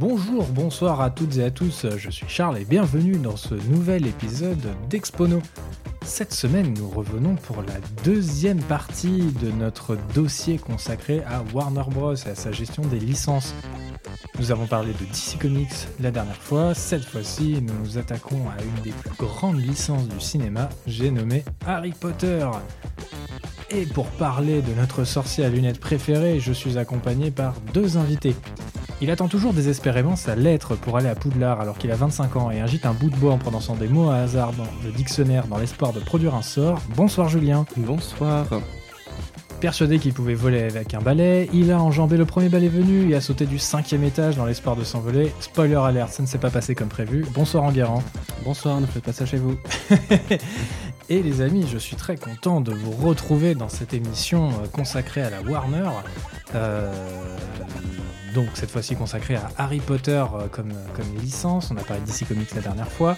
Bonjour, bonsoir à toutes et à tous, je suis Charles et bienvenue dans ce nouvel épisode d'Expono. Cette semaine, nous revenons pour la deuxième partie de notre dossier consacré à Warner Bros. et à sa gestion des licences. Nous avons parlé de DC Comics la dernière fois, cette fois-ci nous nous attaquons à une des plus grandes licences du cinéma, j'ai nommé Harry Potter. Et pour parler de notre sorcier à lunettes préféré, je suis accompagné par deux invités. Il attend toujours désespérément sa lettre pour aller à Poudlard alors qu'il a 25 ans et agite un bout de bois en prononçant des mots à hasard dans le dictionnaire dans l'espoir de produire un sort. Bonsoir Julien. Bonsoir. Persuadé qu'il pouvait voler avec un balai, il a enjambé le premier balai venu et a sauté du cinquième étage dans l'espoir de s'envoler. Spoiler alert, ça ne s'est pas passé comme prévu. Bonsoir Enguerrand. Bonsoir, ne faites pas ça chez vous. Et les amis, je suis très content de vous retrouver dans cette émission euh, consacrée à la Warner. Euh, donc cette fois-ci consacrée à Harry Potter euh, comme, comme licence. On a parlé d'ici Comics la dernière fois.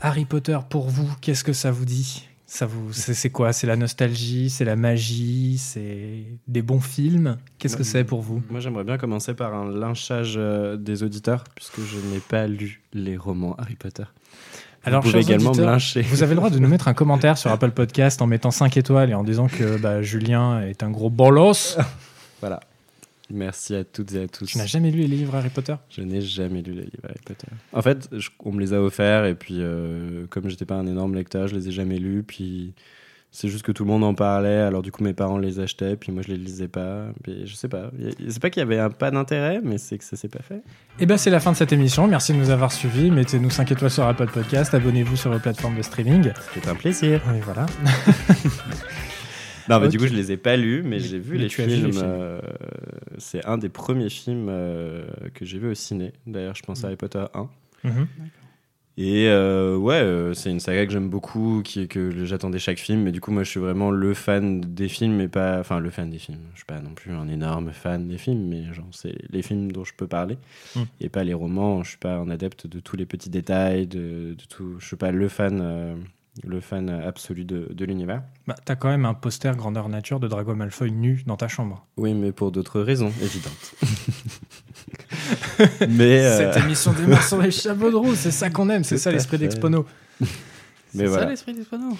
Harry Potter, pour vous, qu'est-ce que ça vous dit? Ça vous, c'est, quoi? C'est la nostalgie, c'est la magie, c'est des bons films? Qu'est-ce que c'est pour vous? Moi, j'aimerais bien commencer par un lynchage euh, des auditeurs, puisque je n'ai pas lu les romans Harry Potter. Alors, vous pouvez également me lyncher. Vous avez le droit de nous mettre un commentaire sur Apple Podcast en mettant 5 étoiles et en disant que bah, Julien est un gros bolos. Voilà. Merci à toutes et à tous. Tu n'as jamais lu les livres Harry Potter? Je n'ai jamais lu les livres Harry Potter. En fait, je- on me les a offerts et puis euh, comme j'étais pas un énorme lecteur, je les ai jamais lus. Puis c'est juste que tout le monde en parlait. Alors du coup, mes parents les achetaient, puis moi je les lisais pas. Puis je sais pas. C'est pas qu'il y avait un pas d'intérêt, mais c'est que ça s'est pas fait. Et ben c'est la fin de cette émission. Merci de nous avoir suivis. Mettez-nous 5 étoiles sur Apple Podcast. Abonnez-vous sur vos plateformes de streaming. C'est un plaisir. Et voilà. Non, mais du coup, je les ai pas lus, mais j'ai vu les vu films. euh, c'est un des premiers films euh, que j'ai vu au ciné. D'ailleurs, je pense à Harry Potter 1. Mhm. Et euh, ouais, euh, c'est une saga que j'aime beaucoup, qui que j'attendais chaque film. Mais du coup, moi, je suis vraiment le fan des films, mais pas. Enfin, le fan des films. Je suis pas non plus un énorme fan des films, mais genre, c'est les films dont je peux parler. Mm. Et pas les romans. Je suis pas un adepte de tous les petits détails, de, de tout. Je suis pas le fan. euh, le fan absolu de, de l'univers. Bah, t'as quand même un poster grandeur nature de Drago Malfoy nu dans ta chambre. Oui, mais pour d'autres raisons évidentes. mais euh, Cette émission démarre sur les chapeaux de roue. C'est ça qu'on aime. C'est ça l'esprit d'Expono. mais C'est voilà. ça l'esprit panneaux.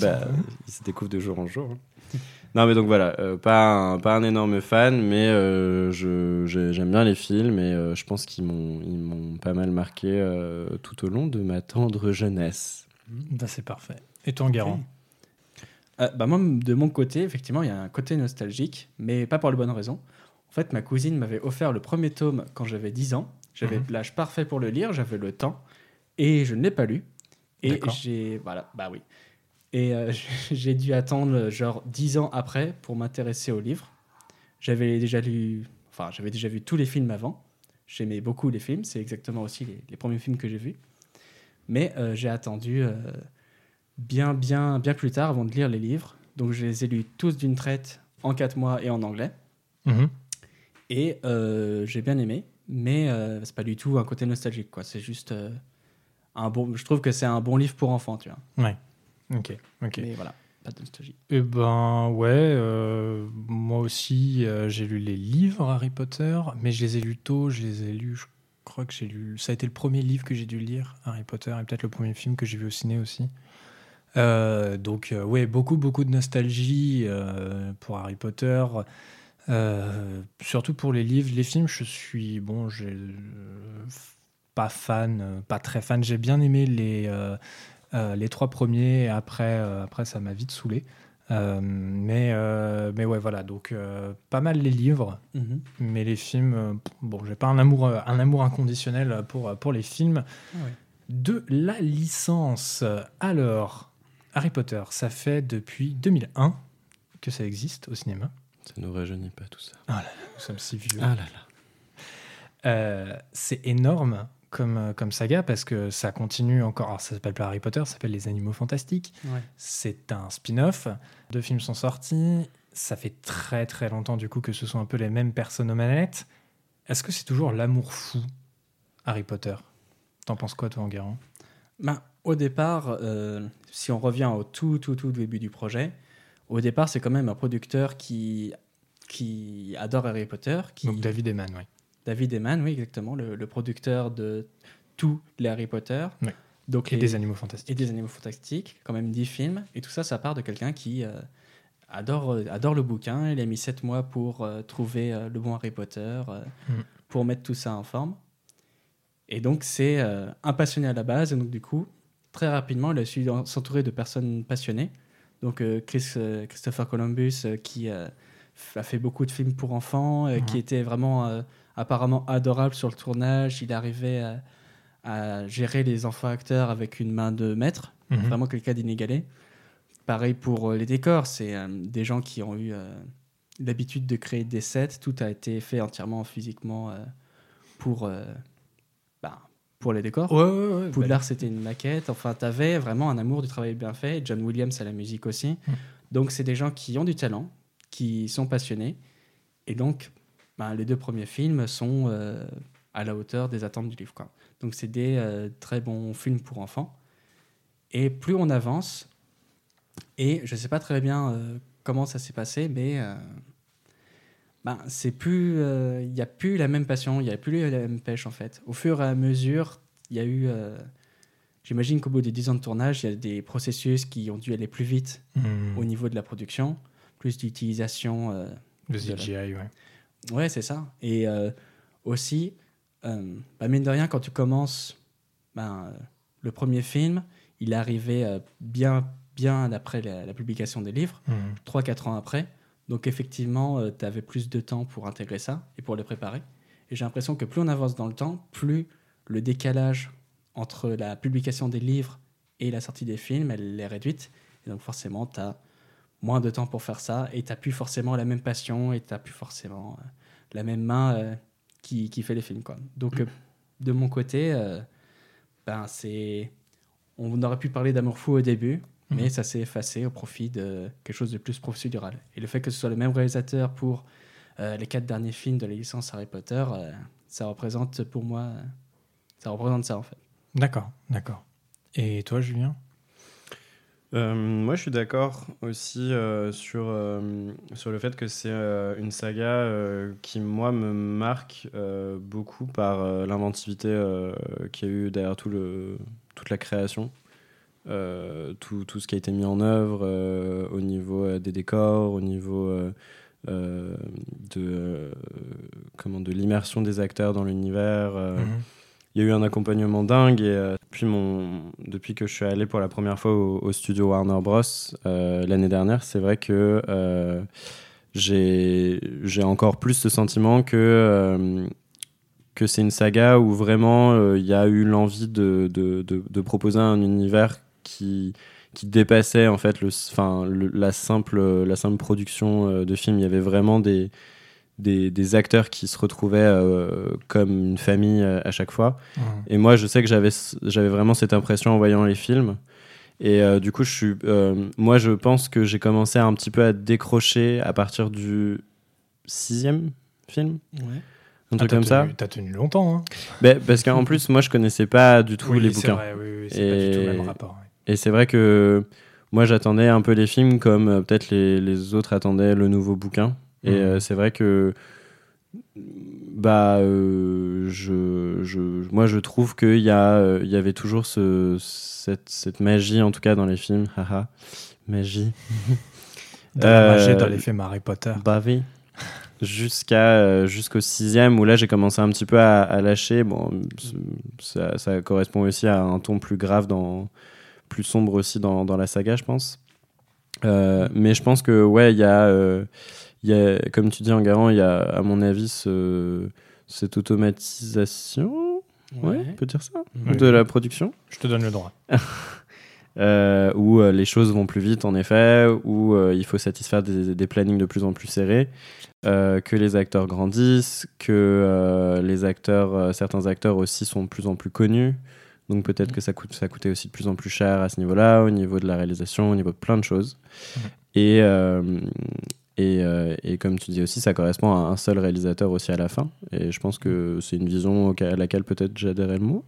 Bah, il se découvre de jour en jour. hein. Non, mais donc voilà, euh, pas, un, pas un énorme fan, mais euh, je- je- j'aime bien les films et euh, je pense qu'ils m'ont ils m'ont pas mal marqué euh, tout au long de ma tendre jeunesse. Bah, c'est parfait. Et toi, Enguerrand Euh, bah moi, de mon côté, effectivement, il y a un côté nostalgique, mais pas pour les bonnes raisons. En fait, ma cousine m'avait offert le premier tome quand j'avais 10 ans. J'avais Mhm. l'âge parfait pour le lire, j'avais le temps, et je ne l'ai pas lu. Et j'ai... Voilà, bah oui. Et euh, j'ai dû attendre genre 10 ans après pour m'intéresser au livre. J'avais déjà lu... Enfin, j'avais déjà vu tous les films avant. J'aimais beaucoup les films, c'est exactement aussi les, les premiers films que j'ai vus. Mais euh, j'ai attendu euh, bien, bien, bien plus tard avant de lire les livres. Donc je les ai lus tous d'une traite en 4 mois et en anglais. Mhm. Et euh, j'ai bien aimé, mais c'est pas du tout un côté nostalgique. quoi. C'est juste un bon. Je trouve que c'est un bon livre pour enfants, tu vois. Ouais. Ok. Ok. Mais voilà, pas de nostalgie. Eh ben ouais, moi aussi j'ai lu les livres Harry Potter, mais je les ai lus tôt, je les ai lus, je crois que j'ai lu, ça a été le premier livre que j'ai dû lire, Harry Potter, et peut-être le premier film que j'ai vu au ciné aussi. Euh, donc euh, ouais, beaucoup beaucoup de nostalgie euh, pour Harry Potter, Euh, surtout pour les livres, les films, je suis bon, j'ai pas fan, pas très fan. J'ai bien aimé les les trois premiers, après, après ça m'a vite saoulé. Euh, mais, euh, mais ouais, voilà, donc euh, pas mal les livres, mais les films, euh, bon, j'ai pas un amour, un amour inconditionnel pour, pour les films. Ah ouais. De la licence, alors, Harry Potter, ça fait depuis 2001 que ça existe au cinéma. Ça nous rajeunit pas tout ça. Nous sommes si vieux. Ah là là. Euh, c'est énorme comme, euh, comme saga parce que ça continue encore. Alors, ça s'appelle pas Harry Potter, ça s'appelle Les Animaux Fantastiques. Ouais. C'est un spin-off. Deux films sont sortis. Ça fait très très longtemps du coup que ce sont un peu les mêmes personnes aux manettes. Est-ce que c'est toujours l'amour fou, Harry Potter? T'en penses quoi, toi, Enguerrand? Ben, au départ, euh, si on revient au tout, tout, tout début du projet, au départ, c'est quand même un producteur qui, qui adore Harry Potter, qui, Donc David Eman, oui. David Eman, oui, exactement, le, le producteur de tous les Harry Potter. Oui. Donc Et les- des animaux fantastiques. et des animaux fantastiques, quand même 10 films. Et tout ça, ça part de quelqu'un qui euh, adore, euh, adore le bouquin. Il a mis 7 mois pour euh, trouver euh, le bon Harry Potter, Mhm. pour mettre tout ça en forme. Et donc, c'est un passionné à la base. Et donc, du coup, très rapidement, il a su en- s'entourer de personnes passionnées. Donc, Chris, Christopher Columbus, qui a fait beaucoup de films pour enfants, qui était vraiment apparemment adorable sur le tournage. Il arrivait à, à gérer les enfants acteurs avec une main de maître Mhm. vraiment quelqu'un d'inégalé. Pareil pour euh, les décors, c'est euh, des gens qui ont eu euh, l'habitude de créer des sets. Tout a été fait entièrement physiquement euh, pour, bah, pour les décors. Ouais, ouais, ouais. Poudlard, c'était une maquette. Enfin, tu avais vraiment un amour du travail bien fait. John Williams à la musique aussi. Mm. Donc, c'est des gens qui ont du talent, qui sont passionnés. Et donc, ben, les deux premiers films sont euh, à la hauteur des attentes du livre. Quoi. Donc, c'est des euh, très bons films pour enfants. Et plus on avance, et je ne sais pas très bien euh, comment ça s'est passé, mais euh, ben, c'est plus, euh, il n'y a plus la même passion, il n'y a plus la même pêche en fait. Au fur et à mesure, il y a eu, j'imagine qu'au bout des 10 ans de tournage, il y a des processus qui ont dû aller plus vite Mhm. au niveau de la production, plus d'utilisation. Le de la- CGI, ouais. Ouais, c'est ça. Et euh, aussi, euh, bah, mine de rien, quand tu commences ben, euh, le premier film, il est arrivé euh, bien, bien après la, la publication des livres, Mhm. 3-4 ans après. Donc effectivement, tu avais plus de temps pour intégrer ça et pour les préparer. Et j'ai l'impression que plus on avance dans le temps, plus le décalage entre la publication des livres et la sortie des films, elle est réduite. Et donc forcément, tu as moins de temps pour faire ça et tu plus forcément la même passion et tu plus forcément euh, la même main euh, qui, qui fait les films. Quoi. Donc euh, de mon côté, euh, ben, c'est... on aurait pu parler d'amour fou au début, mais Mhm. ça s'est effacé au profit de quelque chose de plus procédural. Et le fait que ce soit le même réalisateur pour euh, les quatre derniers films de la licence Harry Potter, euh, ça représente pour moi, ça représente ça en fait. D'accord, d'accord. Et toi, Julien? Euh, moi, je suis d'accord aussi euh, sur, euh, sur le fait que c'est une saga qui, moi, me marque beaucoup par l'inventivité qu'il y a eu derrière tout le, toute la création. Tout, tout ce qui a été mis en œuvre au niveau des décors, au niveau de, comment, de l'immersion des acteurs dans l'univers. Mhm. il y a eu un accompagnement dingue et depuis, mon, depuis que je suis allé pour la première fois au, studio Warner Bros. euh, l'année dernière, c'est vrai que euh, j'ai encore plus ce sentiment que, euh, que c'est une saga où vraiment il y a eu l'envie de, de, de, proposer un univers qui, qui dépassait en fait le, le- la, simple, la simple production de film. Il y avait vraiment des, des, des acteurs qui se retrouvaient euh, comme une famille euh, à chaque fois. Et moi, je sais que j'avais j'avais vraiment cette impression en voyant les films. Et euh, du coup, je suis, moi, je pense que j'ai commencé un petit peu à décrocher à partir du sixième film, un Ah, truc t'as comme ça. tenu- T'as tenu longtemps, hein Ben, parce qu'en plus, moi, je connaissais pas du tout Oui, les bouquins. vrai, oui, oui, c'est pas du tout le Et- même rapport. ouais. Et c'est vrai que moi, j'attendais un peu les films comme peut-être les, les autres attendaient le nouveau bouquin. Et Mhm. euh, c'est vrai que bah, euh, je, je, moi, je trouve qu'il y, a, euh, il y avait toujours ce, cette, cette magie, en tout cas dans les films. Haha, magie. Dans la magie, Euh, dans l'effet Harry Potter. Bah oui. Jusqu'à euh, jusqu'au sixième où là j'ai commencé un petit peu à, à lâcher. Bon, ça, ça correspond aussi à un ton plus grave dans plus sombre aussi dans, dans la saga, je pense. Euh, mais je pense que ouais, il y a euh, y a comme tu dis en garant, il y a à mon avis ce, cette automatisation, ouais, on peut dire ça, Oui. de la production Je te donne le droit. euh, où euh, les choses vont plus vite en effet, où euh, il faut satisfaire des, des plannings de plus en plus serrés, euh, que les acteurs grandissent, que les acteurs, certains acteurs aussi sont de plus en plus connus. Donc peut-être que ça, coûte, ça coûtait aussi de plus en plus cher à ce niveau-là, au niveau de la réalisation, au niveau de plein de choses. Et, et, euh, et comme tu dis aussi, ça correspond à un seul réalisateur aussi à la fin. Et je pense que c'est une vision à laquelle peut-être j'adhérais le moins.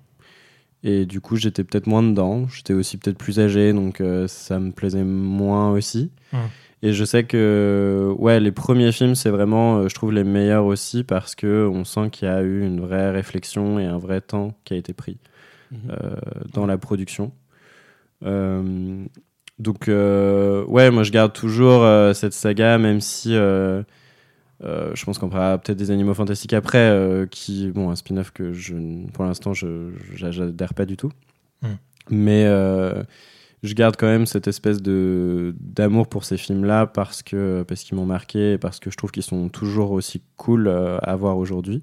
Et du coup, j'étais peut-être moins dedans. J'étais aussi peut-être plus âgé, donc euh, ça me plaisait moins aussi. Mhm. Et je sais que ouais, les premiers films, c'est vraiment, euh, je trouve, les meilleurs aussi parce que on sent qu'il y a eu une vraie réflexion et un vrai temps qui a été pris euh, dans la production. Euh, donc euh, ouais, moi je garde toujours euh, cette saga, même si euh, euh, je pense qu'on fera peut-être des animaux fantastiques après, euh, qui bon un spin-off que je pour l'instant je j'adhère pas du tout. Mm. Mais euh, je garde quand même cette espèce de d'amour pour ces films-là parce que parce qu'ils m'ont marqué et parce que je trouve qu'ils sont toujours aussi cool euh, à voir aujourd'hui,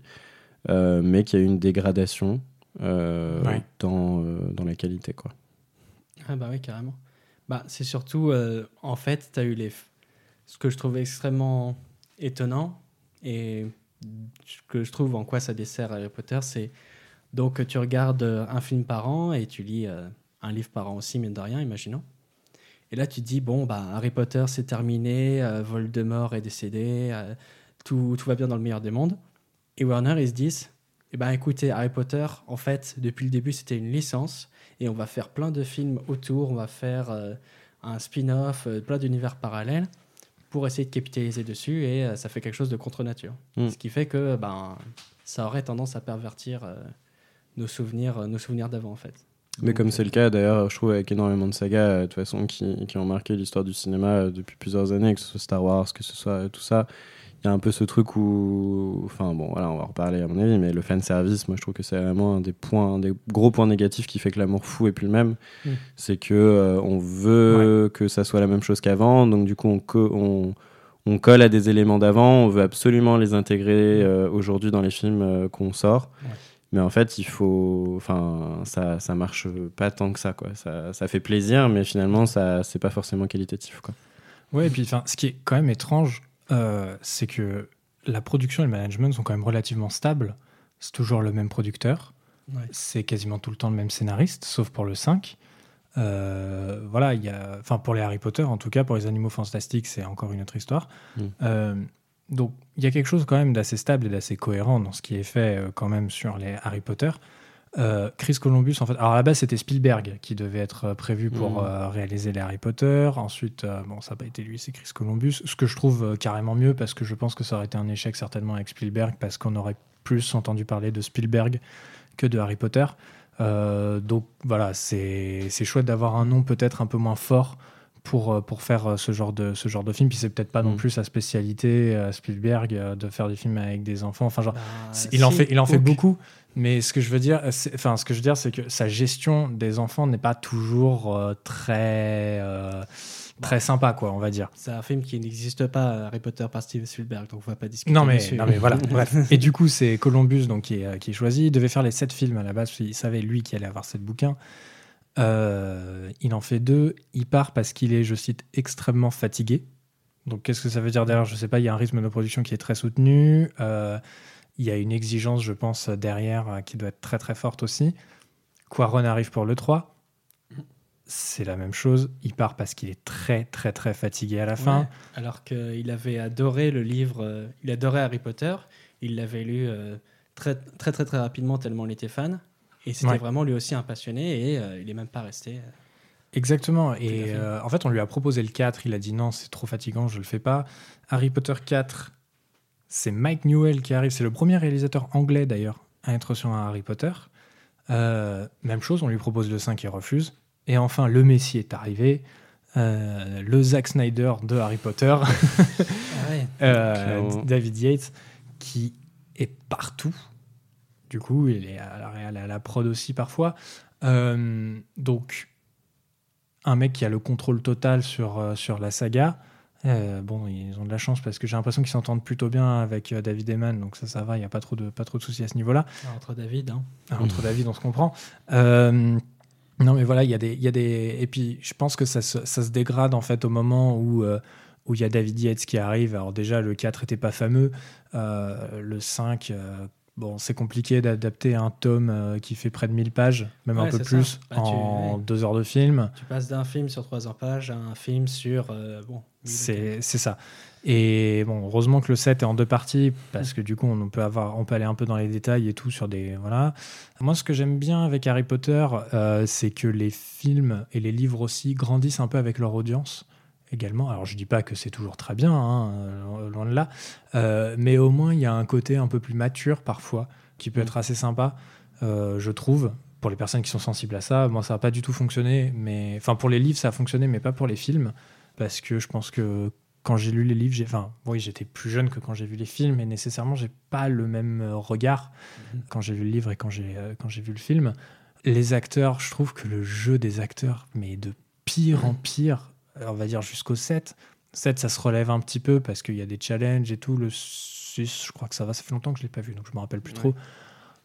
euh, mais qu'il y a eu une dégradation euh, Ouais. dans euh, dans la qualité quoi. Ah bah oui, carrément. Bah, c'est surtout, euh, en fait, tu as eu les... ce que je trouve extrêmement étonnant et ce que je trouve en quoi ça dessert Harry Potter, c'est donc tu regardes euh, un film par an et tu lis euh, un livre par an aussi, mine de rien, imaginons. Et là, tu te dis, bon, bah, Harry Potter, c'est terminé, Voldemort est décédé, tout, tout va bien dans le meilleur des mondes. Et Warner, ils se disent, eh ben, écoutez, Harry Potter, en fait, depuis le début, c'était une licence et on va faire plein de films autour, on va faire euh, un spin-off, euh, plein d'univers parallèles pour essayer de capitaliser dessus et euh, ça fait quelque chose de contre nature. Mm. Ce qui fait que ben, ça aurait tendance à pervertir nos souvenirs, nos souvenirs d'avant en fait. Mais comme c'est le cas d'ailleurs, je trouve avec énormément de sagas de toute façon qui, qui ont marqué l'histoire du cinéma depuis plusieurs années, que ce soit Star Wars, que ce soit tout ça, il y a un peu ce truc où, enfin bon, voilà, on va en reparler à mon avis, mais le fan service, moi je trouve que c'est vraiment un des points, un des gros points négatifs qui fait que l'amour fou est plus le même, Mm. c'est que euh, on veut que ça soit la même chose qu'avant, donc du coup on, co- on on colle à des éléments d'avant, on veut absolument les intégrer euh, aujourd'hui dans les films euh, qu'on sort. Ouais. Mais en fait, il faut. Enfin, ça, ça marche pas tant que ça, quoi. Ça, ça fait plaisir, mais finalement, ça, c'est pas forcément qualitatif, quoi. Ouais, et puis enfin, ce qui est quand même étrange, euh, c'est que la production et le management sont quand même relativement stables. C'est toujours le même producteur. Ouais. C'est quasiment tout le temps le même scénariste, sauf pour le 5. Euh, voilà, il y a, enfin pour les Harry Potter, en tout cas pour les animaux fantastiques, c'est encore une autre histoire. Mm. Euh, donc il y a quelque chose quand même d'assez stable et d'assez cohérent dans ce qui est fait euh, quand même sur les Harry Potter. Euh, Chris Columbus, en fait, alors à la base c'était Spielberg qui devait être euh, prévu pour Mm. euh, réaliser les Harry Potter. Ensuite, euh, bon, ça n'a pas été lui, c'est Chris Columbus. Ce que je trouve carrément mieux parce que je pense que ça aurait été un échec certainement avec Spielberg parce qu'on aurait plus entendu parler de Spielberg que de Harry Potter. Donc voilà, c'est chouette d'avoir un nom peut-être un peu moins fort pour, pour faire ce genre de, ce genre de film. Puis c'est peut-être pas non Mm. plus sa spécialité, Spielberg, de faire des films avec des enfants. Enfin, genre, Bah, il en fait, il en fait beaucoup. Mais ce que je veux dire, c'est- enfin, ce que je veux dire, c'est que sa gestion des enfants n'est pas toujours euh, très, euh, très sympa, quoi, on va dire. C'est un film qui n'existe pas, Harry Potter par Steven Spielberg, donc on va pas discuter Non mais, non mais voilà, bref. Et du coup, c'est Columbus donc, qui, est, euh, qui est choisi. Il devait faire les sept films à la base, qu'il savait lui qui allait avoir sept bouquins. Euh, il en fait deux. Il part parce qu'il est, je cite, extrêmement fatigué. Donc qu'est-ce que ça veut dire derrière? Je sais pas, il y a un rythme de production qui est très soutenu. Euh, il y a une exigence, je pense, derrière euh, qui doit être très très forte aussi. Quaron arrive pour le 3. C'est la même chose. Il part parce qu'il est très très très fatigué à la fin. Alors qu'il avait adoré le livre, euh, il adorait Harry Potter, il l'avait lu euh, très, très très très rapidement tellement il était fan, et c'était Ouais. vraiment lui aussi un passionné, et euh, il est même pas resté. Exactement. Et en fait, on lui a proposé le 4. Il a dit non, c'est trop fatigant, je le fais pas. Harry Potter 4, c'est Mike Newell qui arrive. C'est le premier réalisateur anglais d'ailleurs à être sur un Harry Potter. Euh, même chose, on lui propose le 5, il refuse. Et enfin, le Messie est arrivé. Euh, le Zack Snyder de Harry Potter, Ah ouais. euh. David Yates, qui est partout. Du coup, il est à la, à la prod aussi parfois. Donc, un mec qui a le contrôle total sur, sur la saga. Euh, bon, ils ont de la chance parce que j'ai l'impression qu'ils s'entendent plutôt bien avec euh, David Eman, donc ça, ça va, il n'y a pas trop de, pas trop de soucis à ce niveau-là. Alors, Entre David, hein. Ah, Entre David, on se comprend. Euh, non, mais voilà, il y, a des- y a des. Et puis, je pense que ça se, ça se dégrade en fait au moment où. où il y a David Yates qui arrive. Alors déjà, le 4 était pas fameux. Le 5, euh, bon, c'est compliqué d'adapter un tome euh, qui fait près de 1000 pages, même un peu plus. Bah, en deux heures de film. Tu passes d'un film sur 300 pages à un film sur. euh, bon, C'est ça. Et bon, heureusement que le 7 est en deux parties, parce que du coup, on peut, avoir, on peut aller un peu dans les détails et tout sur des. Voilà. Moi, ce que j'aime bien avec Harry Potter, euh, c'est que les films et les livres aussi grandissent un peu avec leur audience. Également. Alors, je dis pas que c'est toujours très bien, hein, euh, loin de là, Euh, mais au moins, il y a un côté un peu plus mature parfois qui peut Mm. être assez sympa, euh, je trouve. Pour les personnes qui sont sensibles à ça, moi ça n'a pas du tout fonctionné, mais enfin pour les livres ça a fonctionné, mais pas pour les films, parce que je pense que quand j'ai lu les livres, j'ai, enfin oui j'étais plus jeune que quand j'ai vu les films, et nécessairement j'ai pas le même regard Mhm. quand j'ai lu le livre et quand j'ai quand j'ai vu le film. Les acteurs, je trouve que le jeu des acteurs, mais de pire en pire, on va dire jusqu'au 7. 7, ça se relève un petit peu parce qu'il y a des challenges et tout. Le 6, je crois que ça va, ça fait longtemps que je l'ai pas vu, donc je me rappelle plus Ouais. trop.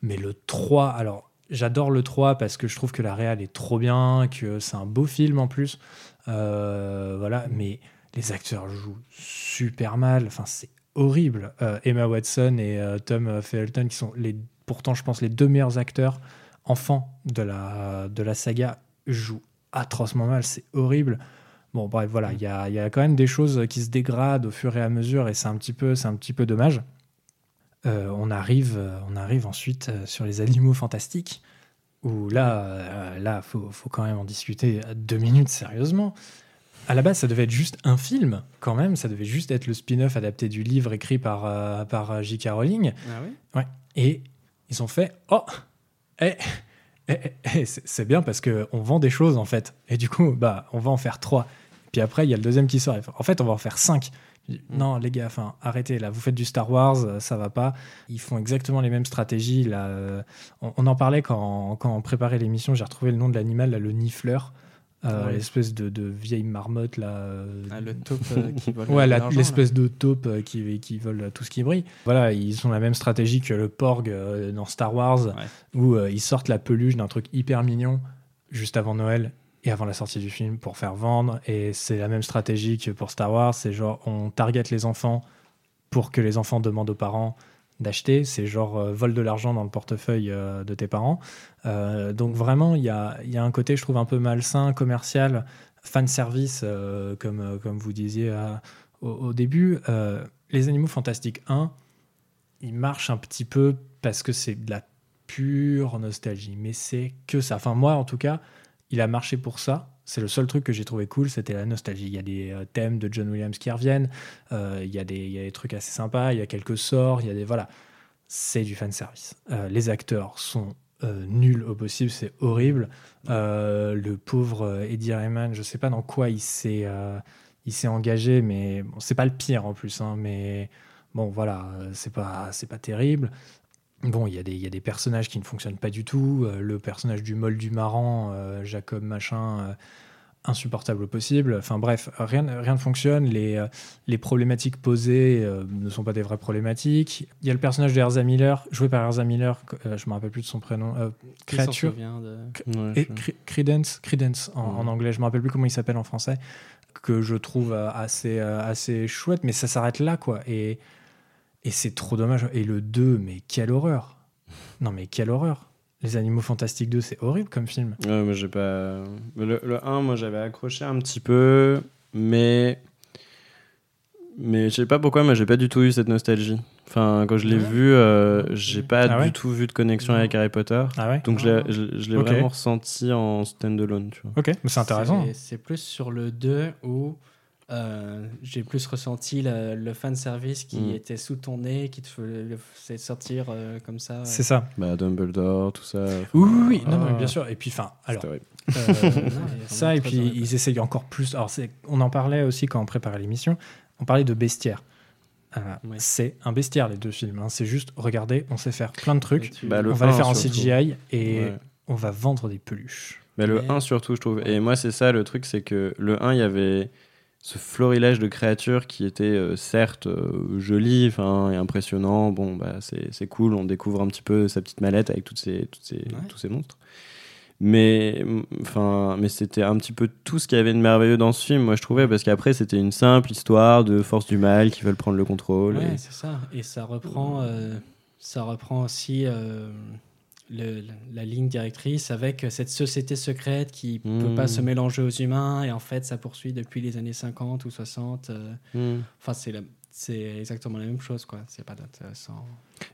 Mais le 3, alors j'adore le 3 parce que je trouve que la réal est trop bien, que c'est un beau film en plus. Euh, voilà, mais les acteurs jouent super mal. Enfin, c'est horrible. Euh, Emma Watson et euh, Tom Felton, qui sont les, pourtant, je pense, les deux meilleurs acteurs enfants de la, de la saga, jouent atrocement mal. C'est horrible. Bon, bref, voilà, il y a, il y a quand même des choses qui se dégradent au fur et à mesure et c'est un petit peu, c'est un petit peu dommage. Euh, on, arrive, euh, on arrive ensuite euh, sur les animaux fantastiques où là, euh, là, faut, faut quand même en discuter deux minutes sérieusement. À la base, ça devait être juste un film, quand même. Ça devait juste être le spin-off adapté du livre écrit par, euh, par J.K. Rowling. Ah oui? Et ils ont fait Oh eh, eh, eh, eh, c'est c'est bien parce qu'on vend des choses, en fait. Et du coup, bah, on va en faire trois. Puis après, il y a le deuxième qui sort. En fait, on va en faire cinq. Non, les gars, enfin, arrêtez là. Vous faites du Star Wars, euh, ça va pas. Ils font exactement les mêmes stratégies. Là, euh, on, on en parlait quand, quand on préparait l'émission. J'ai retrouvé le nom de l'animal, là, le nifleur. Euh, Ouais. L'espèce de, de vieille marmotte là. Ah, Le taupe euh, qui vole Ouais, l'espèce de taupe euh, qui, qui vole tout ce qui brille. Voilà, ils ont la même stratégie que le Porg dans Star Wars, Ouais. où ils sortent la peluche d'un truc hyper mignon juste avant Noël et avant la sortie du film pour faire vendre. Et c'est la même stratégie que pour Star Wars, c'est genre on target les enfants pour que les enfants demandent aux parents d'acheter. C'est genre euh, vol de l'argent dans le portefeuille euh, de tes parents. Euh, donc vraiment, il y a, y a un côté, je trouve, un peu malsain, commercial, fan service, euh, comme, comme vous disiez au, début. Les Animaux Fantastiques 1, il marche un petit peu parce que c'est de la pure nostalgie, mais c'est que ça. Enfin, moi, en tout cas, il a marché pour ça. C'est le seul truc que j'ai trouvé cool, c'était la nostalgie. Il y a des euh, thèmes de John Williams qui reviennent, euh, il, y a des, il y a des trucs assez sympas, il y a quelques sorts, il y a des... Voilà, c'est du fanservice. Euh, les acteurs sont euh, nuls au possible, c'est horrible. Le pauvre Eddie Rayman, je sais pas dans quoi il s'est engagé, mais c'est pas le pire en plus. hein, mais bon, voilà, c'est pas c'est pas terrible. Bon, il y, a des- il y a des personnages qui ne fonctionnent pas du tout. Euh, le personnage du Mol du Maran, euh, Jacob machin, euh, insupportable au possible. Enfin bref, rien, rien ne fonctionne. Les, euh, les problématiques posées ne sont pas des vraies problématiques. Il y a le personnage de Erza Miller, joué par Erza Miller, je me rappelle plus de son prénom. créature. de... Ouais, Et je- Credence, Credence en, Ouais. en anglais, je me rappelle plus comment il s'appelle en français, que je trouve assez, assez chouette, mais ça s'arrête là, quoi. Et, et c'est trop dommage. Et le 2, mais quelle horreur! Non, mais quelle horreur! Les Animaux Fantastiques 2, c'est horrible comme film. Ouais, mais j'ai pas. Le, le 1, moi j'avais accroché un petit peu, mais. Mais je sais pas pourquoi, mais j'ai pas du tout eu cette nostalgie. Enfin, quand je l'ai Ouais. vu, euh, j'ai pas Ah ouais du tout vu de connexion avec Harry Potter. Ah ouais? Donc je l'ai- vraiment ressenti en stand-alone, tu vois. Ok, mais c'est intéressant. C'est- C'est plus sur le 2 où euh, j'ai plus ressenti le, le fan service qui Mm. était sous ton nez, qui te faisait le sortir euh, comme ça. C'est ça. Bah, Dumbledore, tout ça. Oui, oui, oui. Non, non, ah, mais bien sûr. Et puis, enfin, alors. Euh, ça, et puis horrible. ils essayent encore plus. Alors, c'est- on en parlait aussi quand on préparait l'émission. On parlait de bestiaire. Euh. C'est un bestiaire, les deux films. hein. C'est juste, regardez, on sait faire plein de trucs. Bah, le on va les faire en surtout. CGI et Ouais. on va vendre des peluches. Mais le Mais- 1 surtout, je trouve. Et moi, c'est ça le truc, c'est que le 1, il y avait ce florilège de créatures qui était euh, certes euh, joli enfin, et impressionnant. Bon, bah, c'est c'est cool, on découvre un petit peu sa petite mallette avec toutes ces, toutes ces, Ouais. tous ces monstres. Mais, mm, enfin, mais c'était un petit peu tout ce qu'il y avait de merveilleux dans ce film, moi je trouvais, parce qu'après c'était une simple histoire de forces du mal qui veulent prendre le contrôle. Ouais, et- c'est ça. Et ça reprend, euh, ça reprend aussi euh, le- la ligne directrice avec cette société secrète qui ne peut Mm. pas se mélanger aux humains. Et en fait, ça poursuit depuis les années 50 ou 60. euh, Mm. Enfin, c'est exactement la même chose, quoi. C'est pas d'intéressant.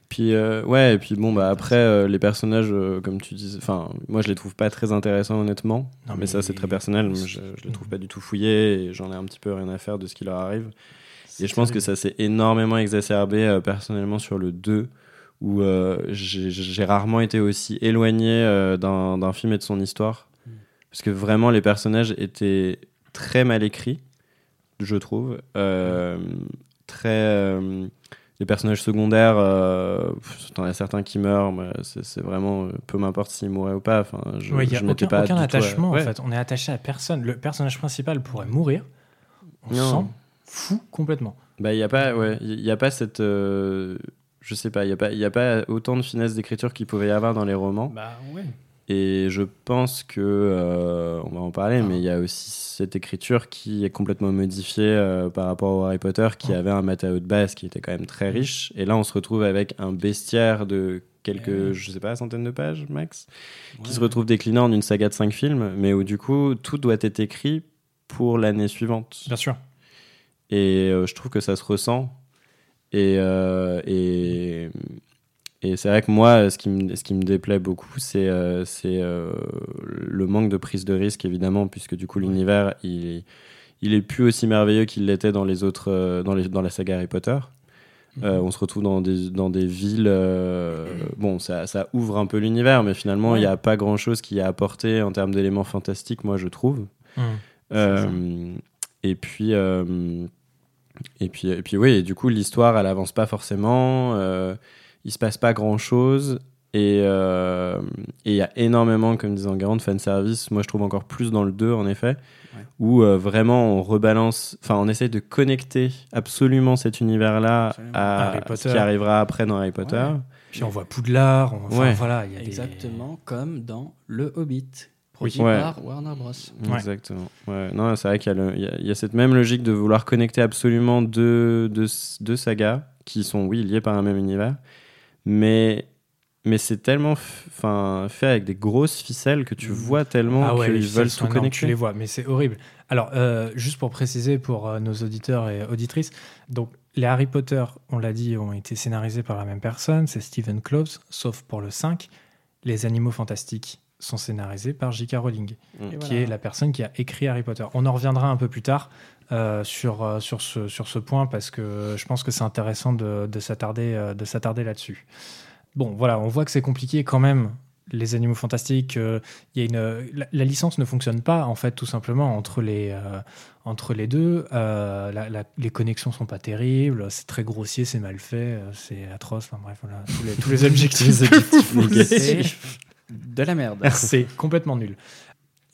Puis euh, ouais, et puis bon bah après euh, les personnages euh, comme tu dis, enfin moi je les trouve pas très intéressants honnêtement. Non, mais, mais ça c'est très personnel. Je, je les trouve pas du tout fouillés et j'en ai un petit peu rien à faire de ce qui leur arrive. Et je pense que ça s'est énormément exacerbé euh, personnellement sur le 2 où euh, j'ai rarement été aussi éloigné euh, d'un film et de son histoire. Mm. Parce que vraiment les personnages étaient très mal écrits, je trouve. Euh, très. les personnages secondaires, euh, t'en as certains qui meurent, mais c'est vraiment peu m'importe s'ils mouraient ou pas. Enfin, je, Ouais, Il n'y a je aucun, pas aucun attachement ouais. en fait. On est attaché à personne. Le personnage principal pourrait mourir. On s'en fout complètement. Bah, il y a pas, ouais, il y a pas cette, euh, je sais pas, il y a a pas autant de finesse d'écriture qu'il pouvait y avoir dans les romans. Bah ouais. Et je pense que, euh, on va en parler, Ah. mais il y a aussi cette écriture qui est complètement modifiée euh, par rapport au Harry Potter, qui Oh. avait un matériau de base qui était quand même très riche. Et là, on se retrouve avec un bestiaire de quelques, je sais pas, centaines de pages max, qui se retrouve décliné en une saga de cinq films, mais où du coup, tout doit être écrit pour l'année suivante. Bien sûr. Et euh, je trouve que ça se ressent. Et, euh, et, et c'est vrai que moi, ce qui me, ce qui me déplaît beaucoup, c'est euh, euh, le manque de prise de risque, évidemment, puisque du coup, l'univers, il, il est plus aussi merveilleux qu'il l'était dans les autres, euh, dans, les, dans la saga Harry Potter. Euh, on se retrouve dans des, dans des villes. bon, ça, ça ouvre un peu l'univers, mais finalement, il n'y a pas grand chose qui est apporté en termes d'éléments fantastiques, moi, je trouve. Euh, et puis, et puis, et puis oui, et du coup, l'histoire, elle avance pas forcément. euh, il se passe pas grand chose. Et euh, et il y a énormément, comme disait Enguerrand, de fanservice. Moi, je trouve encore plus dans le 2, en effet, Ouais. où euh, vraiment on rebalance, enfin, on essaye de connecter absolument cet univers-là à Harry ce Potter. qui arrivera après dans Harry Potter. Ouais. Puis on voit Poudlard. On... enfin, Ouais. voilà, il y a des- Exactement comme dans Le Hobbit, produit Ouais. par Warner Bros. Ouais. Exactement. Ouais. Non, c'est vrai qu'il y, a le- il y a- il y a cette même logique de vouloir connecter absolument deux, deux, deux sagas qui sont, oui, liées par un même univers. Mais, mais c'est tellement fait avec des grosses ficelles que tu Mhm. vois tellement Ah ouais, qu'ils veulent tout énormes, connecter. Tu les vois, mais c'est horrible. Alors, euh, juste pour préciser pour euh, nos auditeurs et auditrices, donc les Harry Potter, on l'a dit, ont été scénarisés par la même personne, c'est Stephen Kloves, sauf pour le 5. Les Animaux Fantastiques sont scénarisés par J.K. Rowling, Mm. qui est la personne qui a écrit Harry Potter. On en reviendra un peu plus tard euh, sur, euh, sur, ce, sur ce point parce que je pense que c'est intéressant de, de s'attarder euh, de s'attarder là-dessus. Bon, voilà, on voit que c'est compliqué quand même. Les animaux fantastiques, euh, il y a une, la, la licence ne fonctionne pas en fait tout simplement entre les, euh, entre les deux. Euh, la- la- les connexions sont pas terribles, c'est très grossier, c'est mal fait, c'est atroce. Enfin bref, voilà, tous les, tous les objectifs. Les voulez. négatifs. De la merde. C'est complètement nul.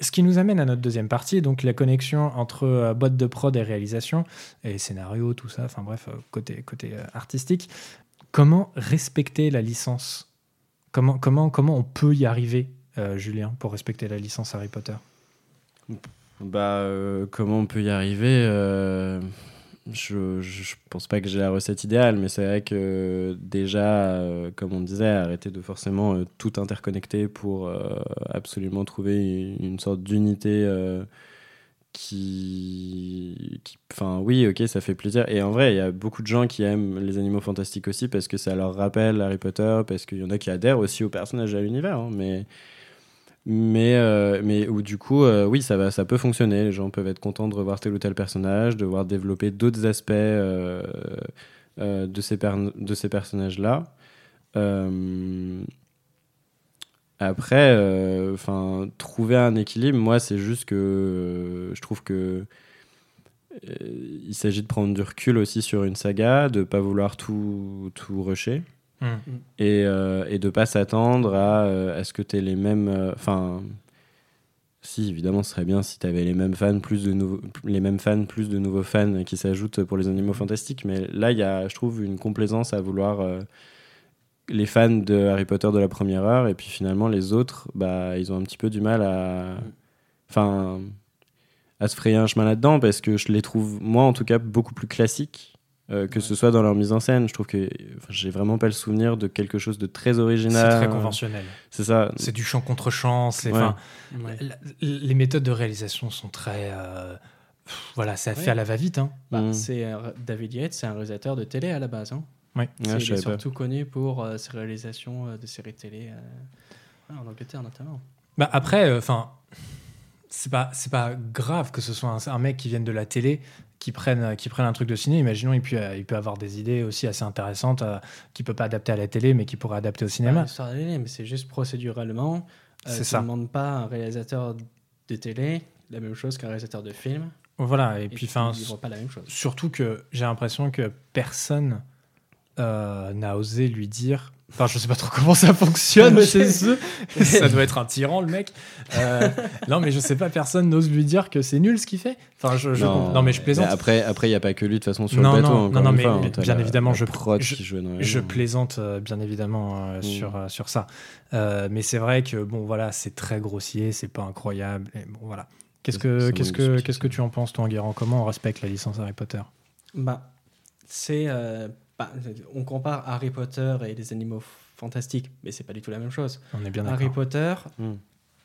Ce qui nous amène à notre deuxième partie, donc la connexion entre euh, boîte de prod et réalisation, et scénario, tout ça, enfin bref, euh, côté, côté euh, artistique. Comment respecter la licence? Comment, comment, comment on peut y arriver, euh, Julien, pour respecter la licence Harry Potter? Bah, euh, comment on peut y arriver euh, je, pense pas que j'ai la recette idéale, mais c'est vrai que déjà, euh, comme on disait, arrêter de forcément euh, tout interconnecter pour euh, absolument trouver une, sorte d'unité euh, qui, Enfin, oui, ok, ça fait plaisir. Et en vrai, il y a beaucoup de gens qui aiment les animaux fantastiques aussi parce que ça leur rappelle Harry Potter, parce qu'il y en a qui adhèrent aussi aux personnages et à l'univers. hein, mais mais, euh, mais où du coup, euh, oui, ça, va, ça peut fonctionner. Les gens peuvent être contents de revoir tel ou tel personnage, de voir développer d'autres aspects euh, de ces, de ces personnages-là. Après, enfin, trouver un équilibre, moi, c'est juste que je trouve que il s'agit de prendre du recul aussi sur une saga, de pas vouloir tout, tout rusher et, euh, et de pas s'attendre à, euh, à ce que tu aies les mêmes. Enfin, si, évidemment, ce serait bien si tu avais les mêmes fans, plus de nouveaux, les mêmes fans, plus de nouveaux fans qui s'ajoutent pour les animaux fantastiques. Mais là, il y a, je trouve, une complaisance à vouloir euh, les fans de Harry Potter de la première heure, et puis finalement, les autres, bah, ils ont un petit peu du mal à. Enfin. à se frayer un chemin là-dedans parce que je les trouve, moi en tout cas, beaucoup plus classiques euh, que Ouais. ce soit dans leur mise en scène. Je trouve que enfin, j'ai vraiment pas le souvenir de quelque chose de très C'est original. très conventionnel. C'est ça. C'est du chant contre chant. C'est Ouais. Ouais. les méthodes de réalisation sont très euh, pff, voilà, ça Ouais. fait à la va-vite. Hein. Bah, Mm. c'est un- David Yates, c'est un réalisateur de télé à la base. Hein. Ouais. Ah, C'est- il est pas. surtout connu pour euh, ses réalisations euh, de séries télé euh, ah, en Angleterre notamment. Bah après, enfin, c'est pas c'est pas grave que ce soit un, un mec qui vienne de la télé qui prenne qui prenne un truc de ciné. Imaginons, il peut il peut avoir des idées aussi assez intéressantes euh, qu'il peut pas adapter à la télé, mais qui pourrait adapter au Pas cinéma. mais c'est juste procéduralement. Euh, C'est ça. ne demandes pas à un réalisateur de télé la même chose qu'un réalisateur de film. Voilà. Et, Et, puis, enfin, ils ne pas la même chose. surtout que j'ai l'impression que personne euh, n'a osé lui dire. Enfin, je sais pas trop comment ça fonctionne chez eux. ça doit être un tyran, le mec. Euh, non, mais je sais pas, personne n'ose lui dire que c'est nul ce qu'il fait. Enfin, je, non, mais je plaisante. après, après, il n'y a pas que lui de toute façon sur Non, le bateau. non, non, mais fois, hein. bien la- évidemment, la je- prod je- qui joue. Je plaisante euh, bien évidemment euh, Mm. sur, euh, sur ça. Euh, mais c'est vrai que bon voilà, c'est très grossier, c'est pas incroyable. Et bon voilà. Qu'est-ce que qu'est-ce que qu'est-ce que tu en penses toi, Enguerrand? Comment on respecte la licence Harry Potter Bah, c'est. Euh, bah, on compare Harry Potter et les animaux fantastiques, mais c'est pas du tout la même chose. On est bien Harry. Potter, Mm.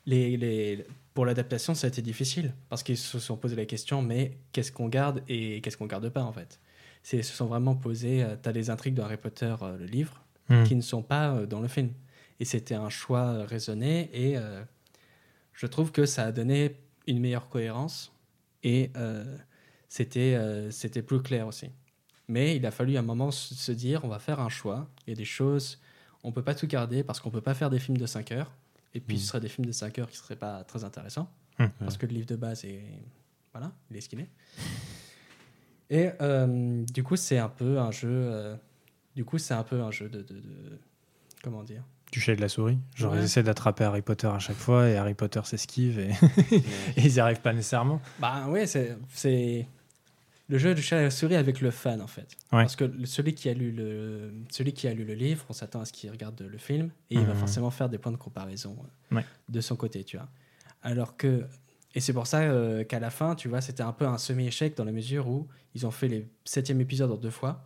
les, les, pour l'adaptation, ça a été difficile parce qu'ils se sont posé la question mais qu'est-ce qu'on garde et qu'est-ce qu'on garde pas en fait? C'est Ils se sont vraiment posés. tu as les intrigues de Harry Potter, euh, le livre, Hmm. qui ne sont pas euh, dans le film. Et c'était un choix euh, raisonné et euh, je trouve que ça a donné une meilleure cohérence et euh, c'était euh, c'était plus clair aussi. Mais il a fallu un moment se dire on va faire un choix. Il y a des choses, on peut pas tout garder parce qu'on peut pas faire des films de 5 heures. Et puis Mm. ce serait des films de 5 heures qui seraient pas très intéressants Mm. parce que le livre de base est voilà, il est ce qu'il est. Et euh, du coup, c'est un peu un jeu. euh, du coup, c'est un peu un jeu de, de- de- comment dire? Tu de la souris. Genre Ouais. ils essaient d'attraper Harry Potter à chaque fois et Harry Potter s'esquive et, et ils n'y arrivent pas nécessairement. Bah ouais, c'est le jeu du chat et la souris avec le fan en fait. Ouais. Parce que celui qui a lu le celui qui a lu le livre, on s'attend à ce qu'il regarde le film et il va Mhm. forcément faire des points de comparaison euh, Ouais. de son côté, tu vois. Alors que et c'est pour ça euh, qu'à la fin, tu vois, c'était un peu un semi-échec dans la mesure où ils ont fait les septième épisodes en deux fois.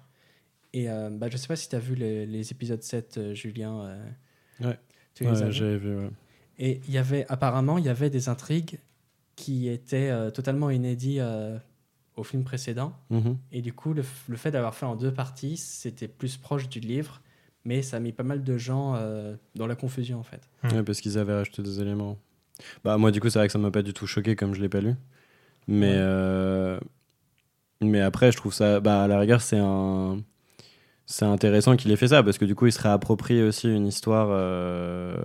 Et euh, bah, je sais pas si tu as vu les, les épisodes 7, euh, Julien. euh, Ouais. Ouais, j'avais vu. ouais. et il y avait apparemment il y avait des intrigues qui étaient euh, totalement inédites euh, au film précédent. Mhm. Et du coup, le, le fait d'avoir fait en deux parties, c'était plus proche du livre, mais ça a mis pas mal de gens euh, dans la confusion en fait. Ouais, parce qu'ils avaient rajouté des éléments. Bah, moi, du coup, c'est vrai que ça m'a pas du tout choqué comme je l'ai pas lu. Mais, Ouais. euh, mais après, je trouve ça. Bah, à la rigueur, c'est un. C'est intéressant qu'il ait fait ça parce que du coup, il se réapproprie aussi une histoire euh,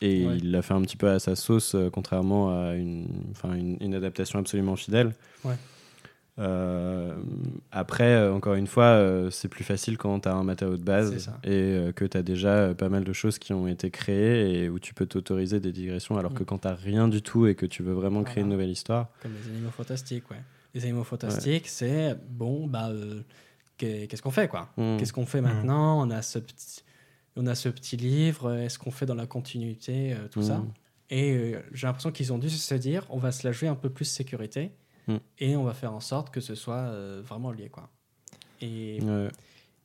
et Ouais. il l'a fait un petit peu à sa sauce, euh, contrairement à une, une, une adaptation absolument fidèle. Ouais. Euh, après, euh, encore une fois, euh, c'est plus facile quand tu as un matériau de base et que tu as déjà pas mal de choses qui ont été créées et où tu peux t'autoriser des digressions, alors que Mm. quand tu rien du tout et que tu veux vraiment créer une nouvelle histoire. Comme les animaux fantastiques, ouais. Les animaux fantastiques, c'est bon, bah, qu'est- qu'est-ce qu'on fait quoi? Mm. Qu'est-ce qu'on fait maintenant? On a ce petit, on a ce petit livre. Est-ce qu'on fait dans la continuité euh, tout ça Mm. Et euh, j'ai l'impression qu'ils ont dû se dire, on va se la jouer un peu plus sécurité Mm. et on va faire en sorte que ce soit euh, vraiment lié, quoi. Et, Ouais.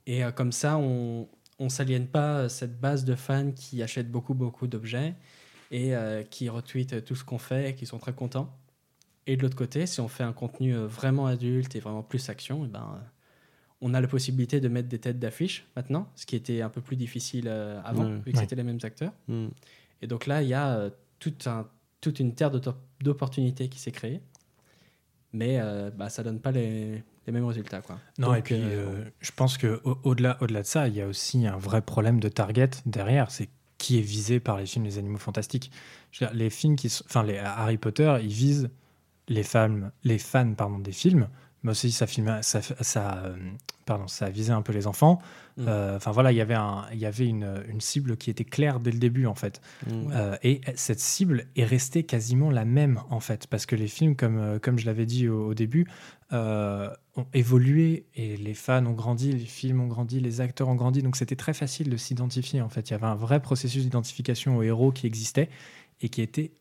et euh, comme ça, on on s'aliène pas euh, cette base de fans qui achètent beaucoup, beaucoup d'objets et euh, qui retweetent tout ce qu'on fait et qui sont très contents. Et de l'autre côté, si on fait un contenu euh, vraiment adulte et vraiment plus action, eh ben, euh, on a la possibilité de mettre des têtes d'affiche maintenant, ce qui était un peu plus difficile euh, avant, vu que Ouais. c'était les mêmes acteurs. Mm. Et donc là, il y a euh, tout un, toute une terre d'opportunités qui s'est créée. Mais euh, bah, ça donne pas les, les mêmes résultats. Quoi. Non, Donc, et puis euh, je pense que au- au-delà de ça, il y a aussi un vrai problème de target derrière. C'est qui est visé par les films Les Animaux Fantastiques. Je veux dire, les films qui, sont- enfin les Harry Potter, ils visent les fans, les fans pardon des films, mais aussi ça filme, ça, ça, euh, pardon, ça visait un peu les enfants. Mm. Euh, Enfin voilà, il y avait un, il y avait une, une cible qui était claire dès le début en fait. Mm. Euh, et cette cible est restée quasiment la même en fait, parce que les films, comme, euh, comme je l'avais dit au, au début, ont évolué et les fans ont grandi, les films ont grandi, les acteurs ont grandi, donc c'était très facile de s'identifier en fait. Il y avait un vrai processus d'identification aux héros qui existait et qui était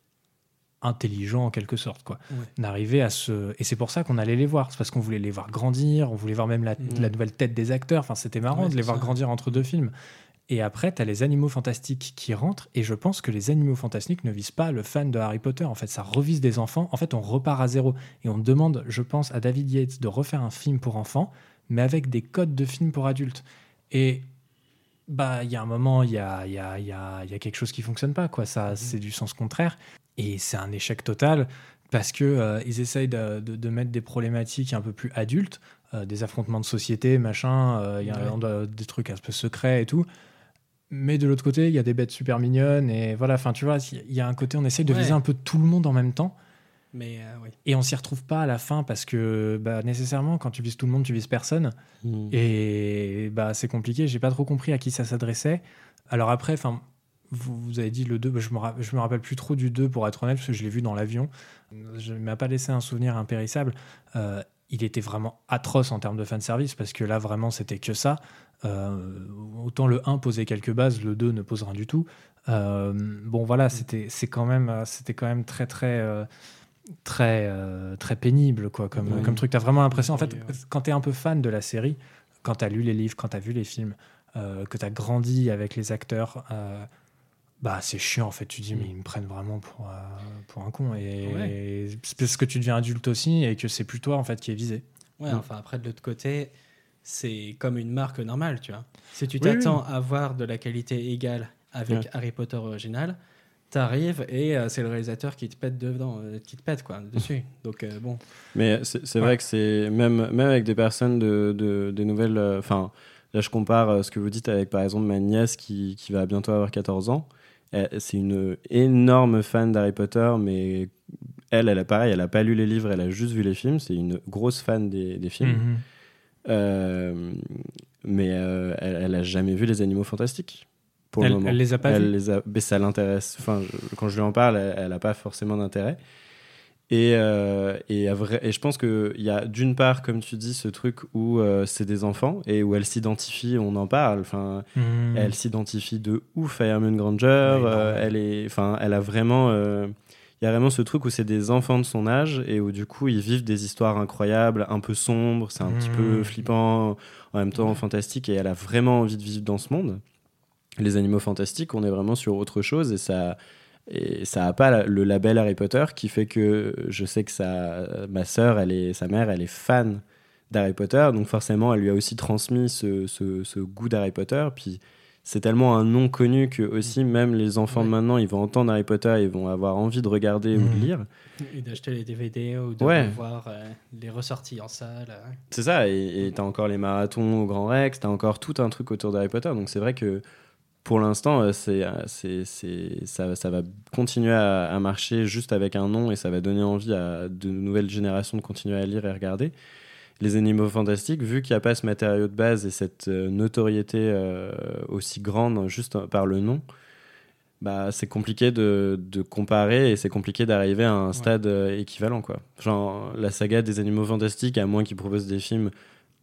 intelligent en quelque sorte quoi Ouais. d'arriver à ce et c'est pour ça qu'on allait les voir c'est parce qu'on voulait les voir grandir on voulait voir même la, la nouvelle tête des acteurs enfin c'était marrant Ouais, de les voir ça. grandir entre deux films Et après, tu as les animaux fantastiques qui rentrent. Et je pense que les animaux fantastiques ne visent pas le fan de Harry Potter. En fait, ça revise des enfants. En fait, on repart à zéro. Et on demande, je pense, à David Yates de refaire un film pour enfants, mais avec des codes de film pour adultes. Et bah, il y a un moment, il y a, y, a, y, a, y a quelque chose qui fonctionne pas. quoi. Ça, C'est du sens contraire. Et c'est un échec total parce que euh, ils essayent de, de, de, mettre des problématiques un peu plus adultes, euh, des affrontements de société, machin, il y a ouais. des trucs un peu secrets et tout. Mais de l'autre côté, il y a des bêtes super mignonnes et voilà. Enfin, tu vois, il y a un côté, on essaye de ouais. viser un peu tout le monde en même temps. Mais euh, oui. Et on s'y retrouve pas à la fin parce que bah, nécessairement, quand tu vises tout le monde, tu vises personne. Mmh. Et bah, c'est compliqué. J'ai pas trop compris à qui ça s'adressait. Alors après, enfin, vous, vous, avez dit le 2, bah, je, me je me rappelle plus trop du 2 pour être honnête, parce que je l'ai vu dans l'avion. Je ne m'a pas laissé un souvenir impérissable. Euh, il était vraiment atroce en termes de fanservice parce que là, vraiment, c'était que ça. Euh, autant le 1 posait quelques bases, le 2 ne pose rien du tout. Euh, bon, voilà, c'était quand même, quand même très, très, euh, très, très pénible, quoi, comme, oui. comme truc. T'as vraiment l'impression, en fait, quand t'es un peu fan de la série, quand t'as lu les livres, quand t'as vu les films, que t'as grandi avec les acteurs bah c'est chiant en fait. Tu dis mais ils me prennent vraiment pour, euh, pour un con. Et, ouais. et parce que tu deviens adulte aussi et que c'est plus toi en fait qui est visé. Ouais mmh. enfin après de l'autre côté c'est comme une marque normale tu vois. Si tu t'attends oui, oui. à voir de la qualité égale avec ouais. Harry Potter original t'arrives et euh, c'est le réalisateur qui te pète dedans euh, qui te pète quoi dessus. Donc euh, bon. Mais c'est vrai que c'est même même avec des personnes de, de des nouvelles enfin là je compare ce que vous dites avec par exemple ma nièce qui, qui va bientôt avoir 14 ans c'est une énorme fan d'Harry Potter, mais elle, elle a pareil, elle a pas lu les livres, elle a juste vu les films. C'est une grosse fan des, des films. -hmm. euh, mais euh, elle, elle a jamais vu les Animaux Fantastiques. Pour elle, le moment. elle les a pas elle vus? Les a, mais ça l'intéresse. Enfin, je, quand je lui en parle, elle, elle a pas forcément d'intérêt. Et, euh, et, vrai, et, je pense qu'il y a d'une part, comme tu dis, ce truc où euh, c'est des enfants et où elle s'identifie, on en parle. Enfin, mmh. Elle s'identifie de ouf à Hermione Granger. Euh, elle, est, enfin, elle a vraiment. Il y a vraiment ce truc où c'est des enfants de son âge et où du coup ils vivent des histoires incroyables, un peu sombres, c'est un mmh. petit peu flippant, en même temps fantastique et elle a vraiment envie de vivre dans ce monde. Les animaux fantastiques, on est vraiment sur autre chose et ça et ça n'a pas le label Harry Potter qui fait que je sais que sa, ma sœur, elle est, sa mère, elle est fan d'Harry Potter, donc forcément, elle lui a aussi transmis ce, ce, ce goût d'Harry Potter. Puis c'est tellement un nom connu que aussi même les enfants ouais. de maintenant, ils vont entendre Harry Potter, ils vont avoir envie de regarder mmh. ou de lire. Et d'acheter les DVD ou de ouais. voir euh, les ressorties en salle. Euh. C'est ça, et t'as encore les marathons au Grand Rex, t'as encore tout un truc autour d'Harry Potter, donc c'est vrai que pour l'instant, euh, c'est, c'est, c'est, ça, ça va continuer à, à, marcher juste avec un nom et ça va donner envie à de nouvelles générations de continuer à lire et regarder. Les animaux fantastiques, vu qu'il n'y a pas ce matériau de base et cette euh, notoriété euh, aussi grande juste par le nom, bah, c'est compliqué de, de, comparer et c'est compliqué d'arriver à un stade euh, équivalent. Quoi. Genre, la saga des animaux fantastiques, à moins qu'ils proposent des films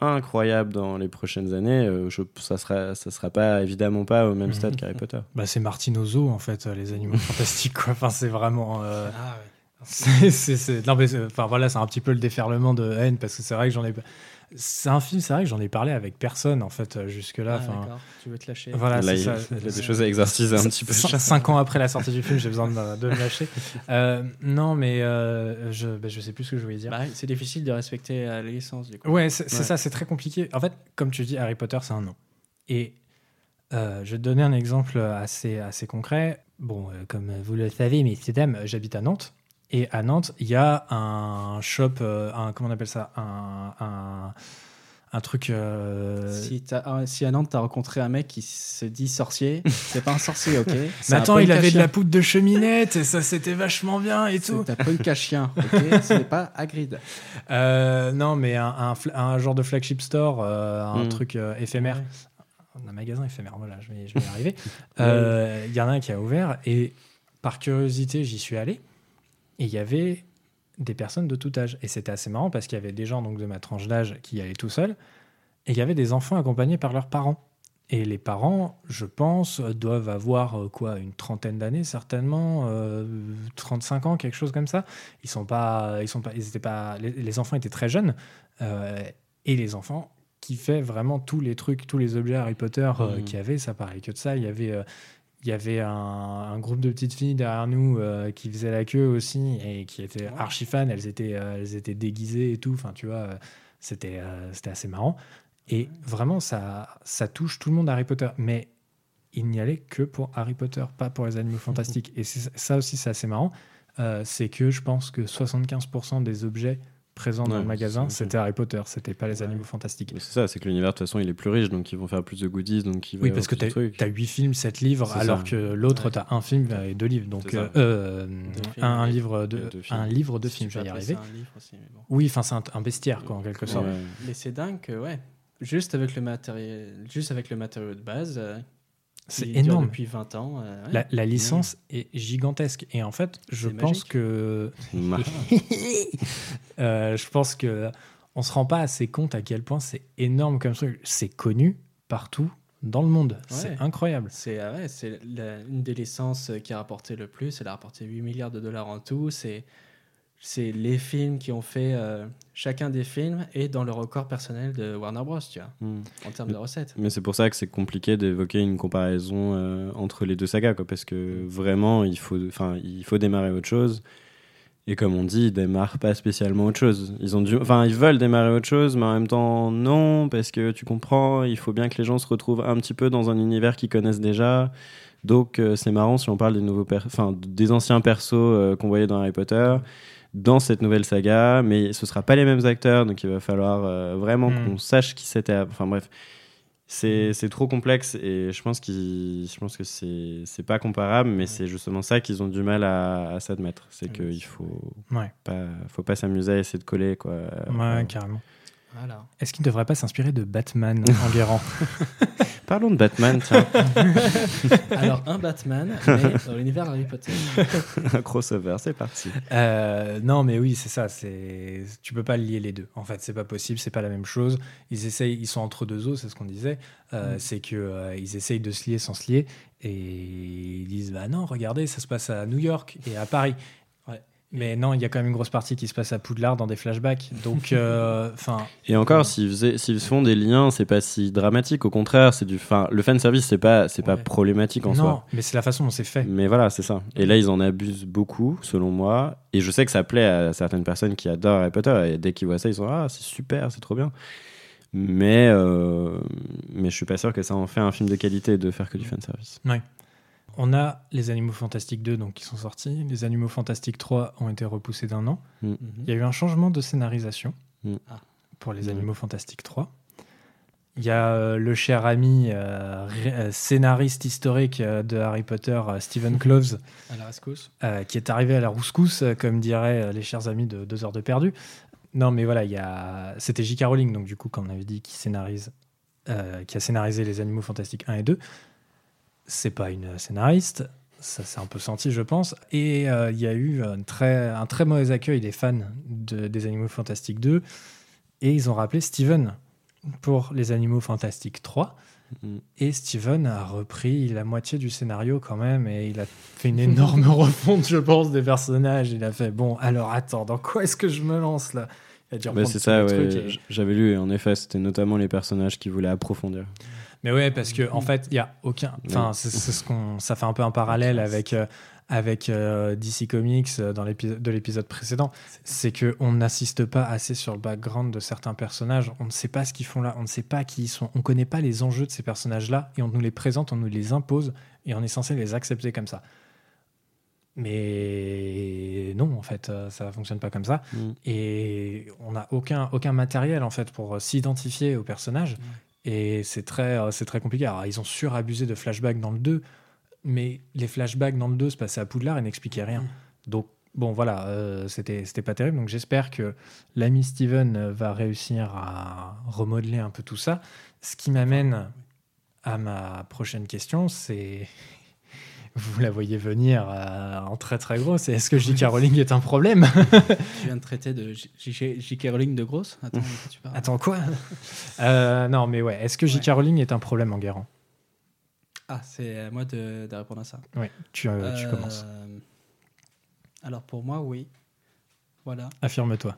incroyable dans les prochaines années, euh, je, ça sera, ça sera pas évidemment pas au même stade qu'Harry Potter. Bah, c'est Martinozo en fait, les animaux fantastiques quoi. Enfin, c'est vraiment. Euh... Ah, ouais. c'est, c'est, c'est... Non, mais enfin voilà, c'est un petit peu le déferlement de haine parce que c'est vrai que j'en ai. C'est un film, c'est vrai que j'en ai parlé avec personne en fait jusque-là. Ah, d'accord. Tu veux te lâcher. Voilà, Là, il, ça. il y a des choses à exorciser un petit peu. Cinq ans après la sortie du film, j'ai besoin de, de me lâcher. Euh, non, mais euh, je, je sais plus ce que je voulais dire. Bah, c'est difficile de respecter euh, les licences. Du coup. Ouais, c'est, c'est ouais. ça, c'est très compliqué. En fait, comme tu dis, Harry Potter, c'est un nom. Et euh, je vais te donner un exemple assez, assez concret. Bon, euh, comme vous le savez, messieurs dames, j'habite à Nantes. Et à Nantes, il y a un shop, euh, un, comment on appelle ça un, un, un truc. Euh... Si, si, à Nantes, tu as rencontré un mec qui se dit sorcier, c'est pas un sorcier, ok Mais attends, il avait de la poudre de cheminette et ça, c'était vachement bien et tout. C'est un punk chien, ok C'est pas Hagrid. Euh, non, mais un, un, genre de flagship store, euh, un mmh. truc éphémère. Ouais. Un magasin éphémère, voilà, je vais, je vais y arriver. Il y en a un qui a ouvert et par curiosité, j'y suis allé. Et il y avait des personnes de tout âge. Et c'était assez marrant parce qu'il y avait des gens donc, de ma tranche d'âge qui y allaient tout seuls. Et il y avait des enfants accompagnés par leurs parents. Et les parents, je pense, doivent avoir euh, quoi une trentaine d'années certainement, euh, 35 ans, quelque chose comme ça. Ils sont pas, ils sont pas, ils étaient pas. Les, les enfants étaient très jeunes euh, et les enfants qui fait vraiment tous les trucs, tous les objets Harry Potter euh, Mhm. qu'il y avait. Ça parlait que de ça. Il y avait, euh, il y avait un, un groupe de petites filles derrière nous euh, qui faisaient la queue aussi et qui étaient Ouais. archi fans. Elles étaient, euh, elles étaient déguisées et tout. Enfin, tu vois, euh, c'était euh, c'était assez marrant. Et vraiment, ça, ça touche tout le monde Harry Potter. Mais il n'y allait que pour Harry Potter, pas pour les animaux fantastiques. Et ça aussi, c'est assez marrant. C'est que je pense que 75% des objets présents dans Ouais, le magasin, c'était Harry Potter, c'était pas les Ouais. animaux fantastiques. C'est ça, c'est que l'univers de toute façon il est plus riche donc ils vont faire plus de goodies donc il Oui, parce que tu as 8 films, 7 livres, alors ça. que l'autre, Ouais. tu as un film et deux livres. Donc, euh, un, livre de, un livre de Si films, je vais y arriver. ça un livre aussi, mais bon. Oui, enfin, c'est un, un bestiaire, quoi, en quelque sorte. Ouais. Mais c'est dingue ouais, juste avec le matériel, juste avec le matériau de base, euh, C'est énorme. depuis 20 ans. euh, ouais. La, la licence est gigantesque. Et en fait, je pense magique. que Euh, je pense que on se rend pas assez compte à quel point c'est énorme comme truc. C'est connu partout dans le monde. C'est incroyable. C'est ah ouais, une des licences qui a rapporté le plus. Elle a rapporté 8 milliards de dollars en tout. C'est c'est les films qui ont fait euh, chacun des films et dans le record personnel de Warner Bros. Tu vois, Hmm. en termes de recettes. Mais c'est pour ça que c'est compliqué d'évoquer une comparaison euh, entre les deux sagas, quoi, parce que vraiment, il faut, enfin, il faut démarrer autre chose. Et comme on dit, ils démarrent pas spécialement autre chose. Ils ont dû, enfin, ils veulent démarrer autre chose, mais en même temps, non, parce que tu comprends, il faut bien que les gens se retrouvent un petit peu dans un univers qu'ils connaissent déjà. Donc, euh, c'est marrant si on parle des nouveaux, enfin, des anciens persos qu'on voyait dans Harry Potter dans cette nouvelle saga, mais ce sera pas les mêmes acteurs, donc il va falloir euh, vraiment Mm. qu'on sache qui c'était. Enfin bref, c'est trop complexe et je pense, je pense que c'est pas comparable, mais c'est justement ça qu'ils ont du mal à, à s'admettre. C'est Oui, qu'il faut Ouais, pas, faut pas s'amuser à essayer de coller. Quoi. ouais, carrément. Voilà. Est-ce qu'il ne devrait pas s'inspirer de Batman en guérant Parlons de Batman, tiens, Alors, un Batman, mais dans l'univers Harry Potter. un crossover, c'est parti. Euh, non, mais oui, c'est ça. C'est tu peux pas lier les deux. En fait, c'est pas possible. C'est pas la même chose. Ils essayent, ils sont entre deux eaux, c'est ce qu'on disait. Euh, Mm. C'est que euh, ils essayent de se lier sans se lier et ils disent bah non, regardez, ça se passe à New York et à Paris. Mais non, il y a quand même une grosse partie qui se passe à Poudlard dans des flashbacks. Donc, euh, enfin, Et encore, s'ils faisaient- s'ils font des liens, c'est pas si dramatique. Au contraire, c'est du, fin, le fan service, c'est pas, c'est pas problématique en non, soi. mais c'est la façon dont c'est fait. Mais voilà, c'est ça. Et là, ils en abusent beaucoup, selon moi. Et je sais que ça plaît à certaines personnes qui adorent Harry Potter. Et dès qu'ils voient ça, ils sont Ah, c'est super, c'est trop bien. Mais, euh, mais je suis pas sûr que ça en fait un film de qualité de faire que du fanservice. On a les Animaux Fantastiques 2 donc, qui sont sortis. Les Animaux Fantastiques 3 ont été repoussés d'un an. Mhm. Il y a eu un changement de scénarisation Mm. Ah. pour les Mm. Animaux Fantastiques 3. Il y a euh, le cher ami euh, euh, scénariste historique euh, de Harry Potter, euh, Stephen Kloves, À la rescousse. euh, qui est arrivé à la rouscousse, comme diraient les chers amis de Deux heures de perdu. Non, mais voilà, il y a... c'était J.K. Rowling, donc du coup, comme on avait dit, qui, scénarise, euh, qui a scénarisé Les Animaux Fantastiques 1 et 2. C'est pas une scénariste, ça s'est un peu senti, je pense. Et euh, il y a eu un très, un très mauvais accueil des fans de, des Animaux Fantastiques 2. Et ils ont rappelé Steven pour Les Animaux Fantastiques 3. Mm. Et Steven a repris la moitié du scénario quand même et il a fait une énorme refonte, je pense, des personnages. Il a fait bon, alors attends, dans quoi est-ce que je me lance là? Il a dû Bah, c'est ça, ouais. et- J'avais lu, et en effet, c'était notamment les personnages qui voulaient approfondir. Mais ouais, parce que en fait, il y a aucun. Enfin, c'est ce qu'on. Ça fait un peu un parallèle avec euh, avec euh, DC Comics euh, dans l'épisode de l'épisode précédent. C'est que on n'assiste pas assez sur le background de certains personnages. On ne sait pas ce qu'ils font là. On ne sait pas qui ils sont. On connaît pas les enjeux de ces personnages-là et on nous les présente, on nous les impose et on est censé les accepter comme ça. Mais non, en fait, ça fonctionne pas comme ça. Mm. Et on n'a aucun, aucun matériel, en fait, pour s'identifier aux personnages. Et c'est très, euh, c'est très compliqué. Alors, ils ont surabusé de flashbacks dans le 2, mais les flashbacks dans le 2 se passaient à Poudlard et n'expliquaient rien. Donc, bon, voilà, euh, c'était c'était pas terrible. Donc, j'espère que l'ami Steven va réussir à remodeler un peu tout ça. Ce qui m'amène à ma prochaine question, c'est... Vous la voyez venir euh, en très très gros, c'est est-ce que J.K. Rowling est un problème Tu viens de traiter de J.K. Rowling de grosse Attends, tu parles Attends, quoi Euh, Non, mais ouais, est-ce que J.K. Rowling est un problème en guérant Ah, c'est à moi de, de répondre à ça. Oui, tu, euh, tu commences. Alors pour moi, oui. Voilà. Affirme-toi.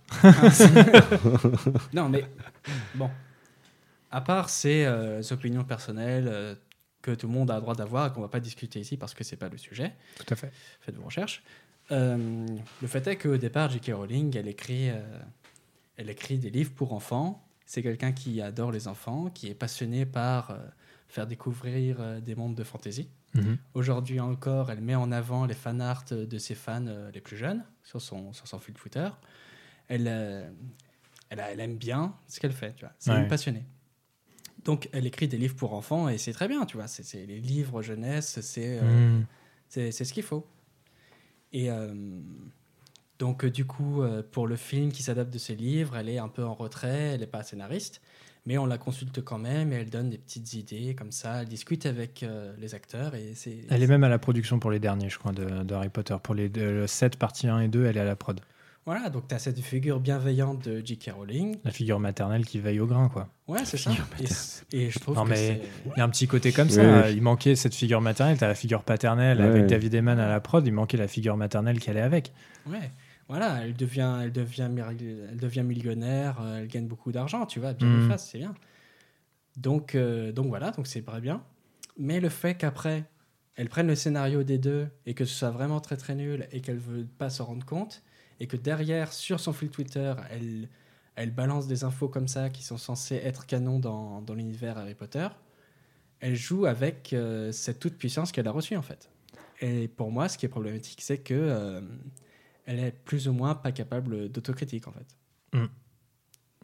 non, mais bon. À part ces opinions personnelles que tout le monde a le droit d'avoir et qu'on va pas discuter ici parce que c'est pas le sujet, Tout à fait. faites vos recherches. Euh, le fait est qu'au départ, J.K. Rowling, elle écrit, euh, elle écrit des livres pour enfants. C'est quelqu'un qui adore les enfants, qui est passionné par euh, faire découvrir des mondes de fantasy. Mhm. Aujourd'hui encore, elle met en avant les fan art de ses fans les plus jeunes sur son, sur son fil Twitter. Elle, elle, a- elle aime bien ce qu'elle fait, tu vois. C'est Ouais. une passionnée. Donc, elle écrit des livres pour enfants et c'est très bien, tu vois. C'est c'est les livres jeunesse, c'est euh, Mhm. c'est c'est ce qu'il faut. Et euh, donc, euh, du coup, pour le film qui s'adapte de ses livres, elle est un peu en retrait, elle n'est pas scénariste, mais on la consulte quand même et elle donne des petites idées comme ça. Elle discute avec euh, les acteurs et c'est. Elle est même à la production pour les derniers, je crois, de, de Harry Potter. Pour les de- 7 parties 1 et 2, elle est à la prod. Voilà, donc tu as cette figure bienveillante de J.K. Rowling. La figure maternelle qui veille au grain, quoi. Ouais, c'est ça. Et, je trouve Non, que mais-. Il y a un petit côté comme Oui, ça. oui. Il manquait cette figure maternelle. T'as la figure paternelle Ouais. avec David Eman à la prod. Il manquait la figure maternelle qui allait avec. Ouais, voilà, elle devient, elle devient, elle devient millionnaire, euh, elle gagne beaucoup d'argent, tu vois, bien lui fasse, c'est bien. Donc, euh, donc voilà, donc c'est très bien. Mais le fait qu'après, elle prenne le scénario des deux et que ce soit vraiment très très nul et qu'elle veut pas s'en rendre compte et que derrière, sur son fil Twitter, elle, elle balance des infos comme ça qui sont censées être canon dans, dans l'univers Harry Potter, elle joue avec euh, cette toute puissance qu'elle a reçue en fait. Et pour moi, ce qui est problématique, c'est que euh, elle est plus ou moins pas capable d'autocritique en fait.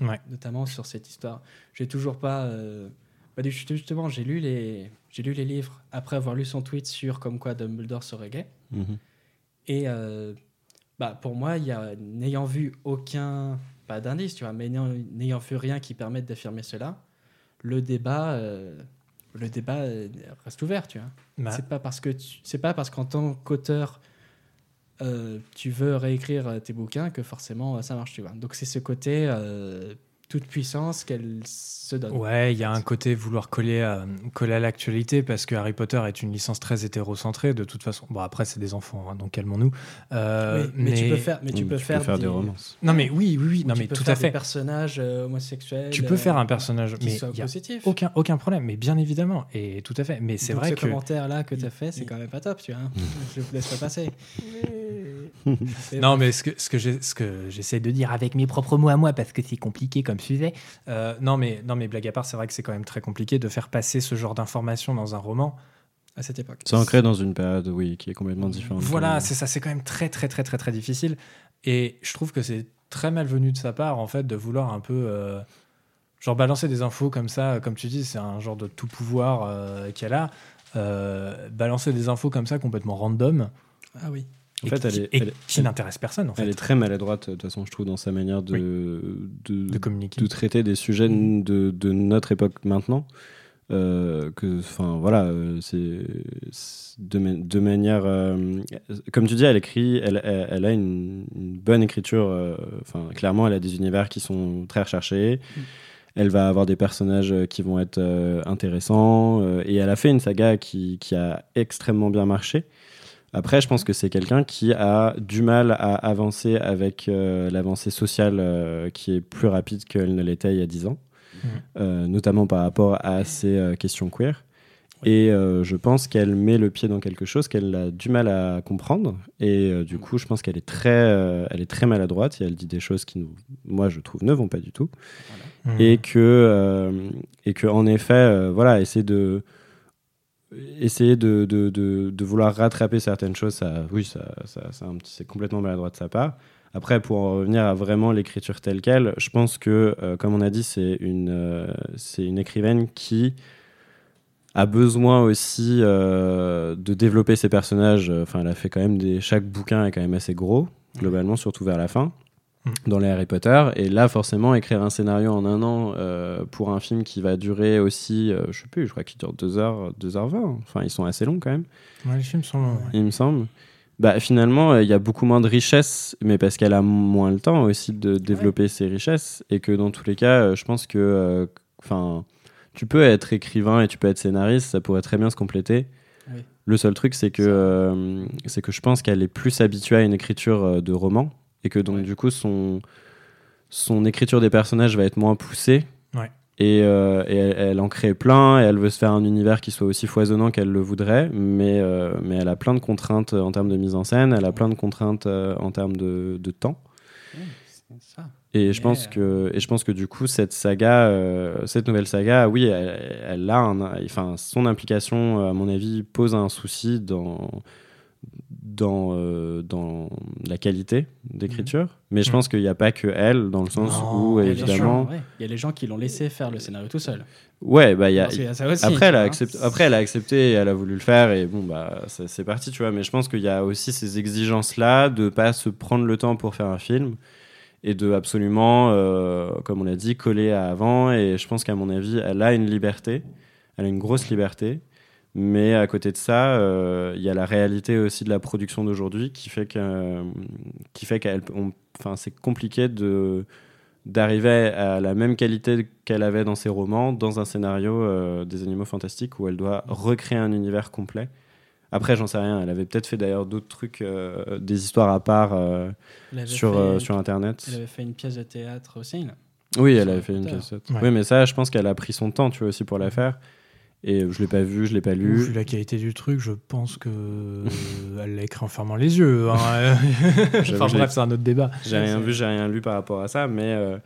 Ouais. Notamment sur cette histoire. J'ai toujours pas. euh, bah, justement, j'ai lu les, j'ai lu les livres après avoir lu son tweet sur comme quoi Dumbledore serait gay. Mhm. Et euh, bah, pour moi, y a- n'ayant vu aucun, pas d'indice, tu vois, mais n'ayant n'ayant vu rien qui permette d'affirmer cela, le débat, euh, le débat euh, reste ouvert, tu vois. Bah, C'est pas parce que tu- c'est pas parce qu'en tant qu'auteur euh, tu veux réécrire tes bouquins que forcément ça marche, tu vois. Donc c'est ce côté euh, toute puissance qu'elle se donne. Ouais, il y a un côté vouloir coller à, coller à l'actualité parce que Harry Potter est une licence très hétérocentrée de toute façon. Bon, après, c'est des enfants, hein, donc calmons-nous. Euh, Oui, mais, tu peux faire, mais tu Oui, peux faire, des romances. Non, mais oui, oui, oui, non, tu mais peux tout faire à fait. Des personnages euh, homosexuels. Tu peux faire euh, un personnage, qui mais soit il y a aucun, aucun problème, mais bien évidemment, et tout à fait. Mais c'est vrai ce que. commentaire là que tu as fait, c'est quand même pas top, tu vois. hein. Je vous laisse pas passer. Non, mais ce que, ce que j'ai- ce que j'essaie de dire avec mes propres mots à moi, parce que c'est compliqué comme sujet. euh, non, mais, non, mais blague à part, c'est vrai que c'est quand même très compliqué de faire passer ce genre d'informations dans un roman. à cette époque. C'est ancré dans une période, oui, qui est complètement différente. Voilà, c'est ça, c'est quand même très, très, très, très, très difficile. Et je trouve que c'est très malvenu de sa part, en fait, de vouloir un peu. euh, genre balancer des infos comme ça, comme tu dis, c'est un genre de tout pouvoir euh, qu'elle a. Euh, balancer des infos comme ça complètement random Ah oui. En et fait, qui, elle est- et elle est- qui n'intéresse personne en fait Elle est très maladroite, de toute façon, je trouve, dans sa manière de, de, de communiquer. de traiter des sujets de, de notre époque maintenant. Euh, que, enfin, voilà, euh, c'est de, ma- de manière. euh, comme tu dis, elle écrit, elle, elle, elle a une, une bonne écriture. euh, Enfin, clairement, elle a des univers qui sont très recherchés. Mm. Elle va avoir des personnages qui vont être euh, intéressants. euh, et elle a fait une saga qui, qui a extrêmement bien marché. Après, je pense que c'est quelqu'un qui a du mal à avancer avec euh, l'avancée sociale euh, qui est plus rapide qu'elle ne l'était il y a 10 ans, Mhm. euh, notamment par rapport à ces questions queer. Oui. Et je pense qu'elle met le pied dans quelque chose qu'elle a du mal à comprendre. Et du coup, je pense qu'elle est, très, elle est très maladroite et elle dit des choses qui, nous- moi, je trouve, ne vont pas du tout Voilà. Et que euh, et que en effet voilà essayer de essayer de, de, de, de vouloir rattraper certaines choses ça oui ça, ça, c'est complètement maladroit de sa part. Après pour en revenir à vraiment l'écriture telle quelle je pense que euh, comme on a dit c'est une euh, c'est une écrivaine qui a besoin aussi euh, de développer ses personnages. Enfin elle a fait quand même des chaque bouquin est quand même assez gros globalement surtout vers la fin. Dans les Harry Potter. Et là forcément écrire un scénario en un an euh, pour un film qui va durer aussi euh, je sais plus je crois qu'il dure 2h 2h20 enfin ils sont assez longs quand même. Ouais, les films sont longs. ouais. il me semble. Bah finalement euh, il y a beaucoup moins de richesses mais parce qu'elle a moins le temps aussi de développer ses richesses. Et que dans tous les cas euh, je pense que enfin tu peux être écrivain et tu peux être scénariste ça pourrait très bien se compléter. Oui. le seul truc c'est que c'est que je pense qu'elle est plus habituée à une écriture de roman et que donc Ouais. du coup son son écriture des personnages va être moins poussée Ouais. Et, euh, et elle, elle en crée plein et elle veut se faire un univers qui soit aussi foisonnant qu'elle le voudrait, mais, euh, mais elle a plein de contraintes en termes de mise en scène, elle a plein de contraintes euh, en termes de, de temps. Ça. Et je, pense que, et je pense que du coup, cette saga, euh, cette nouvelle saga, oui, elle, elle a un, enfin, son implication, à mon avis, pose un souci dans, dans, euh, dans la qualité d'écriture. Mais je Mhm. pense qu'il n'y a pas que elle, dans le sens Non, où, évidemment. Il y a les gens qui l'ont laissé faire le scénario tout seul. Ouais, bah, il y a, Parce qu'il y a ça aussi, après, elle a accepté, après, elle a accepté et elle a voulu le faire et bon, bah, c'est parti, tu vois. Mais je pense qu'il y a aussi ces exigences-là de pas se prendre le temps pour faire un film et de absolument, euh, comme on l'a dit, coller à avant. Et je pense qu'à mon avis, elle a une liberté, elle a une grosse liberté. Mais à côté de ça, euh, il y a la réalité aussi de la production d'aujourd'hui qui fait que, qui fait qu'elle, on- enfin, c'est compliqué de d'arriver à la même qualité qu'elle avait dans ses romans dans un scénario euh, des animaux fantastiques où elle doit recréer un univers complet. Après, j'en sais rien. Elle avait peut-être fait d'ailleurs d'autres trucs, euh, des histoires à part euh, sur, euh, sur Internet. Elle avait fait une pièce de théâtre aussi. là. Oui, elle avait fait une Twitter. cassette. Ouais. Oui, mais ça, je pense qu'elle a pris son temps, tu vois, aussi pour la faire. Et je l'ai pas vu, je l'ai pas lu. Vu la qualité du truc, je pense que euh, elle l'a écrit en fermant les yeux. hein. Enfin bref, c'est un autre débat. J'ai rien vu, j'ai rien lu par rapport à ça, mais, euh,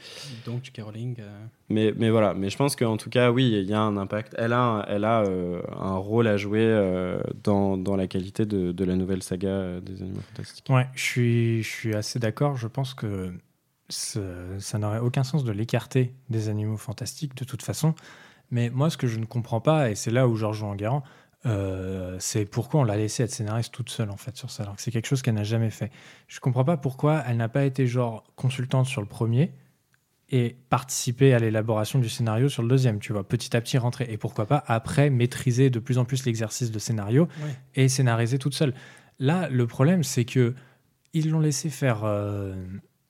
Donc, J.K. Rowling. euh, mais, mais voilà. Mais je pense qu'en tout cas, oui, il y a un impact. Elle a, un- elle a euh, un rôle à jouer euh, dans, dans la qualité de, de la nouvelle saga des Animaux Fantastiques. Ouais, je suis, je suis assez d'accord. Je pense que ça n'aurait aucun sens de l'écarter des animaux fantastiques de toute façon. Mais moi, ce que je ne comprends pas, et c'est là où je rejoins euh, c'est pourquoi on l'a laissé être scénariste toute seule en fait sur ça, alors que c'est quelque chose qu'elle n'a jamais fait. Je comprends pas pourquoi elle n'a pas été genre consultante sur le premier et participer à l'élaboration du scénario sur le deuxième, tu vois, petit à petit rentrer. Et pourquoi pas après maîtriser de plus en plus l'exercice de scénario et scénariser toute seule. Là, le problème, c'est que ils l'ont laissé faire euh,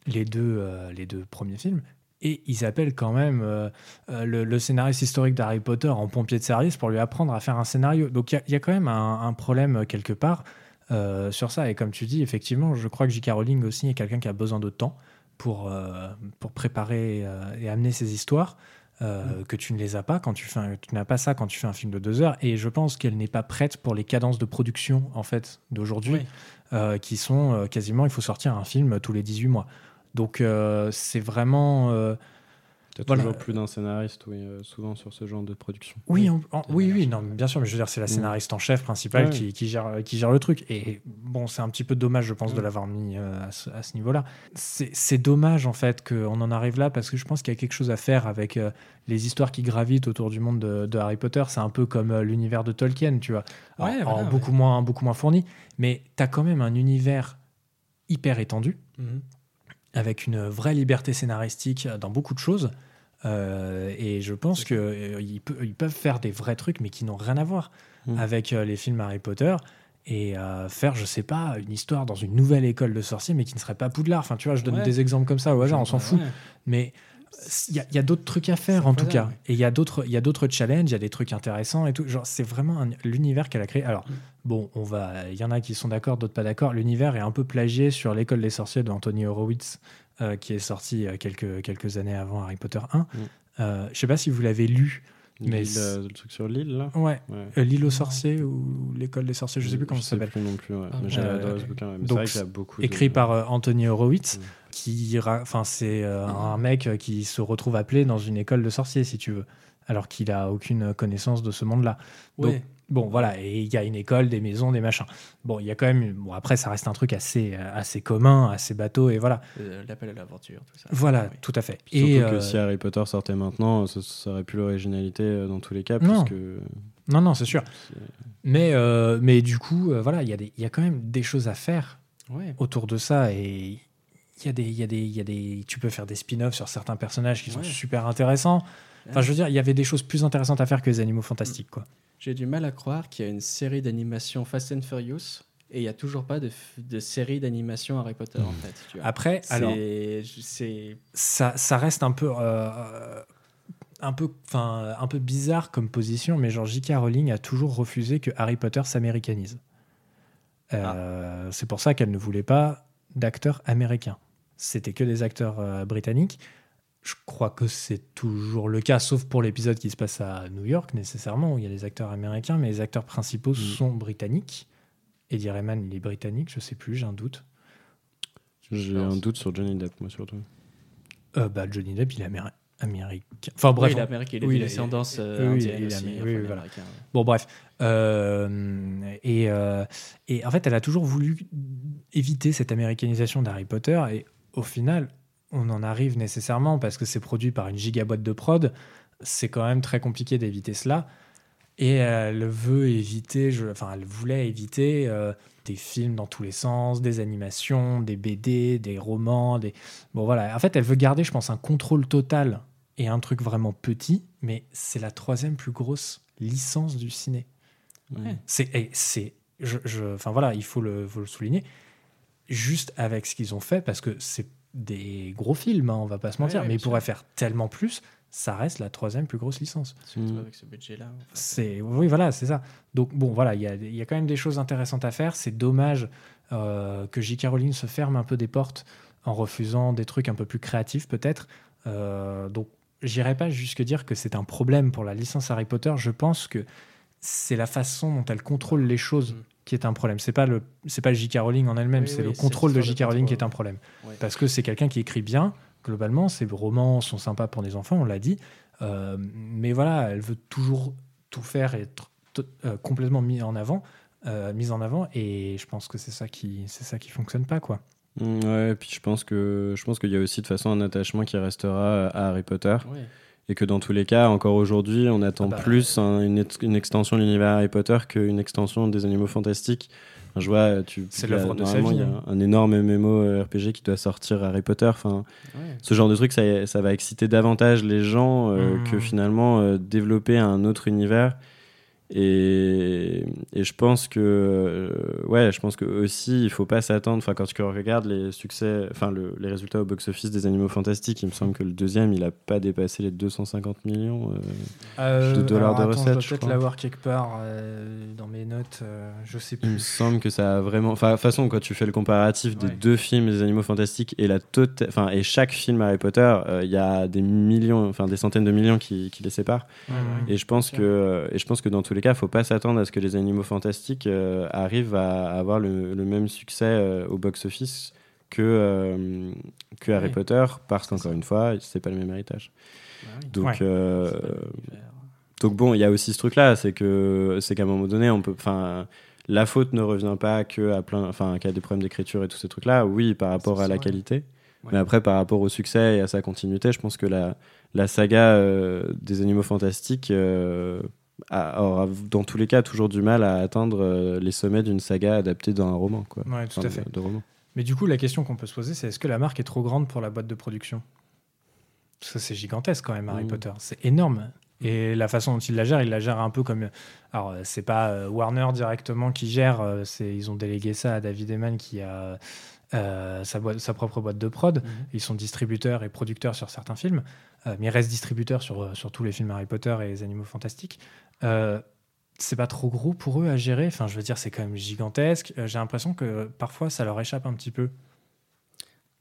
les, deux, euh, les deux premiers films. Et ils appellent quand même euh, euh, le, le scénariste historique d'Harry Potter en pompier de service pour lui apprendre à faire un scénario. Donc il y a- il y, a quand même un, un problème euh, quelque part euh, sur ça. Et comme tu dis, effectivement, je crois que J.K. Rowling aussi est quelqu'un qui a besoin de temps pour, euh, pour préparer et amener ses histoires. euh, que tu ne les as pas quand tu fais un- tu n'as pas ça quand tu fais un film de deux heures et je pense qu'elle n'est pas prête pour les cadences de production en fait d'aujourd'hui Oui. qui sont quasiment il faut sortir un film tous les 18 mois donc euh, c'est vraiment euh, T'as Voilà. toujours plus d'un scénariste, oui, euh, souvent sur ce genre de production. oui Oui. en- en- C'est oui non bien sûr mais je veux dire c'est la Mm. scénariste en chef principale Ouais. qui, qui gère qui gère le truc et bon c'est un petit peu dommage je pense de Mm. l'avoir mis euh, à ce, à ce niveau là c'est dommage en fait qu'on en arrive là parce que je pense qu'il y a quelque chose à faire avec euh, les histoires qui gravitent autour du monde de, de Harry Potter c'est un peu comme euh, l'univers de Tolkien tu vois Alors, Ouais, en voilà, beaucoup moins beaucoup moins fourni mais tu as quand même un univers hyper étendu Mhm. Avec une vraie liberté scénaristique dans beaucoup de choses. Euh, et je pense qu'ils ils peuvent faire des vrais trucs, mais qui n'ont rien à voir Mm. avec euh, les films Harry Potter. Et euh, faire, je sais pas, une histoire dans une nouvelle école de sorciers, mais qui ne serait pas Poudlard. Enfin, tu vois, je donne Ouais. des exemples comme ça au hasard, on s'en Ouais, fout. Mais il y a, il y a d'autres trucs à faire, en tout cas. ouais. Et il y a d'autres il y a d'autres challenges, il y a des trucs intéressants et tout. Genre, c'est vraiment un- l'univers qu'elle a créé. Alors, Mm. bon, on va, il y en a qui sont d'accord, d'autres pas d'accord. L'univers est un peu plagié sur l'école des sorciers d'Anthony Horowitz, euh, qui est sorti euh, quelques, quelques années avant Harry Potter 1. Mm. Euh, je sais pas si vous l'avez lu. Mais euh, le truc sur l'île, là Ouais. Ouais. Euh, L'île aux sorciers ou l'école des sorciers, je sais plus comment ça sais s'appelle. plus non plus, ouais. Ah, Mais euh, ce bouquin. ouais. Mais donc, c'est vrai qu'il y a beaucoup de- Écrit par euh, Anthony Horowitz, Mm. Qui, enfin, c'est euh, un mec euh, qui se retrouve appelé dans une école de sorciers, si tu veux, alors qu'il a aucune connaissance de ce monde-là. Donc. Bon, voilà, et il y a une école, des maisons, des machins. Bon, il y a quand même. Bon, après, ça reste un truc assez, euh, assez commun, assez bateau, et voilà. Euh, L'appel à l'aventure, tout ça. Voilà, Oui. tout à fait. Surtout et que euh, si Harry Potter sortait maintenant, ça, ça aurait plus l'originalité dans tous les cas, Non. puisque non, non, c'est sûr. Mais, euh, mais du coup, euh, voilà, il y, a des- y a quand même des choses à faire Ouais. autour de ça, et il y a des, il y a des, il y a des, tu peux faire des spin-offs sur certains personnages qui sont Ouais. super intéressants. Enfin, je veux dire, il y avait des choses plus intéressantes à faire que les animaux fantastiques, quoi. J'ai du mal à croire qu'il y a une série d'animation Fast and Furious et il n'y a toujours pas de, de série d'animation Harry Potter en fait. tu vois. Après, alors, c'est ça, ça reste un peu, euh, un peu, enfin, un peu bizarre comme position, mais genre J.K. Rowling a toujours refusé que Harry Potter s'américanise. Euh, C'est pour ça qu'elle ne voulait pas d'acteurs américains. C'était que des acteurs euh, britanniques. Je crois que c'est toujours le cas, sauf pour l'épisode qui se passe à New York, nécessairement, où il y a des acteurs américains, mais les acteurs principaux sont britanniques. Eddie Rayman, il est britannique, je sais plus, j'ai un doute. J'ai un doute sur Johnny Depp, moi surtout. Euh, bah, Johnny Depp, il est améri- américain. Enfin bref, oui, on- l'Amérique, il est oui, de il est- descendance oui, euh, oui, indienne il est aussi, enfin, voilà. Bon, bref. Euh, et, euh, et en fait, elle a toujours voulu éviter cette américanisation d'Harry Potter. Et au final, on en arrive nécessairement parce que c'est produit par une gigaboîte de prod. C'est quand même très compliqué d'éviter cela. Et elle veut éviter, je- enfin, elle voulait éviter euh, des films dans tous les sens, des animations, des BD, des romans. Des... Bon, voilà. En fait, elle veut garder, je pense, un contrôle total et un truc vraiment petit, mais c'est la troisième plus grosse licence du ciné. Ouais. C'est, c'est, je, je- enfin voilà, il faut le, faut le souligner. Juste avec ce qu'ils ont fait, parce que c'est des gros films, hein, on va pas se mentir, Ouais, mais ils pourraient faire tellement plus. Ça reste la troisième plus grosse licence. Surtout Mm. avec ce budget-là. en fait. C'est, oui, voilà, c'est ça. Donc bon, voilà, il y a, il y a quand même des choses intéressantes à faire. C'est dommage euh, que J.K. Rowling se ferme un peu des portes en refusant des trucs un peu plus créatifs, peut-être. Euh, donc, j'irai pas jusque dire que c'est un problème pour la licence Harry Potter. Je pense que c'est la façon dont elle contrôle les choses Mm. Qui est un problème. C'est pas le, c'est pas J.K. Rowling en elle-même, Oui, c'est oui, le contrôle de J.K. Rowling qui est un problème. Ouais. Parce que c'est quelqu'un qui écrit bien. Globalement, ses romans sont sympas pour des enfants, on l'a dit. Euh, mais voilà, elle veut toujours tout faire et être euh, complètement mis en avant, euh, mise en avant. Et je pense que c'est ça qui, c'est ça qui fonctionne pas, quoi. Mm, Ouais, puis je pense que je pense qu'il y a aussi de toute façon un attachement qui restera à Harry Potter Ouais. Et que dans tous les cas, encore aujourd'hui, on attend Ah bah, plus un- une, ex- une extension de l'univers Harry Potter qu'une extension des Animaux Fantastiques. Enfin, je vois, tu C'est l'œuvre de sa vie, Il y a hein. un énorme MMO RPG qui doit sortir Harry Potter. Enfin, Ouais. ce genre de truc, ça, ça va exciter davantage les gens euh, que finalement euh, développer un autre univers. Et, et je pense que, euh, ouais, je pense que aussi, il faut pas s'attendre. Enfin, quand tu regardes les succès, enfin, le- les résultats au box-office des Animaux Fantastiques, il me semble que le deuxième, il a pas dépassé les 250 millions. euh. De dollars de attends, Je recettes, dois je peut-être l'avoir quelque part euh, dans mes notes. euh, je sais Il me plus. semble que ça a vraiment. Enfin, de toute façon, quand tu fais le comparatif des Ouais. deux films des Animaux Fantastiques et la tota- enfin, et chaque film Harry Potter, euh, il y a des millions, enfin des centaines de millions qui, qui les séparent. Et je pense que, euh, et je pense que dans tous les cas, faut pas s'attendre à ce que les Animaux Fantastiques euh, arrivent à avoir le, le même succès euh, au box-office que euh, que Harry Ouais. Potter, parce qu'encore une fois, c'est pas le même héritage. Bah. Donc Ouais. donc bon, il y a aussi ce truc-là, c'est que c'est qu'à un moment donné, on peut, enfin, la faute ne revient pas que à plein, enfin, qu'à des problèmes d'écriture et tous ces trucs-là. Oui, par rapport à la qualité, mais après par rapport au succès et à sa continuité, je pense que la la saga euh, des Animaux Fantastiques euh, aura dans tous les cas toujours du mal à atteindre euh, les sommets d'une saga adaptée d'un roman, quoi. Ouais, tout Enfin, à fait. de, de roman. Mais du coup, la question qu'on peut se poser, c'est est-ce que la marque est trop grande pour la boîte de production? Parce que c'est gigantesque quand même, Harry Mhm. Potter. C'est énorme. Et la façon dont il la gère, il la gère un peu comme. Alors, euh, c'est pas euh, Warner directement qui gère, c'est ils ont délégué ça à David Eman qui a euh, sa, boîte- sa propre boîte de prod. Mhm. Ils sont distributeurs et producteurs sur certains films, euh, mais ils restent distributeurs sur, euh, sur tous les films Harry Potter et les Animaux Fantastiques. Euh, c'est pas trop gros pour eux à gérer. Enfin, je veux dire, c'est quand même gigantesque. Euh, J'ai l'impression que parfois ça leur échappe un petit peu.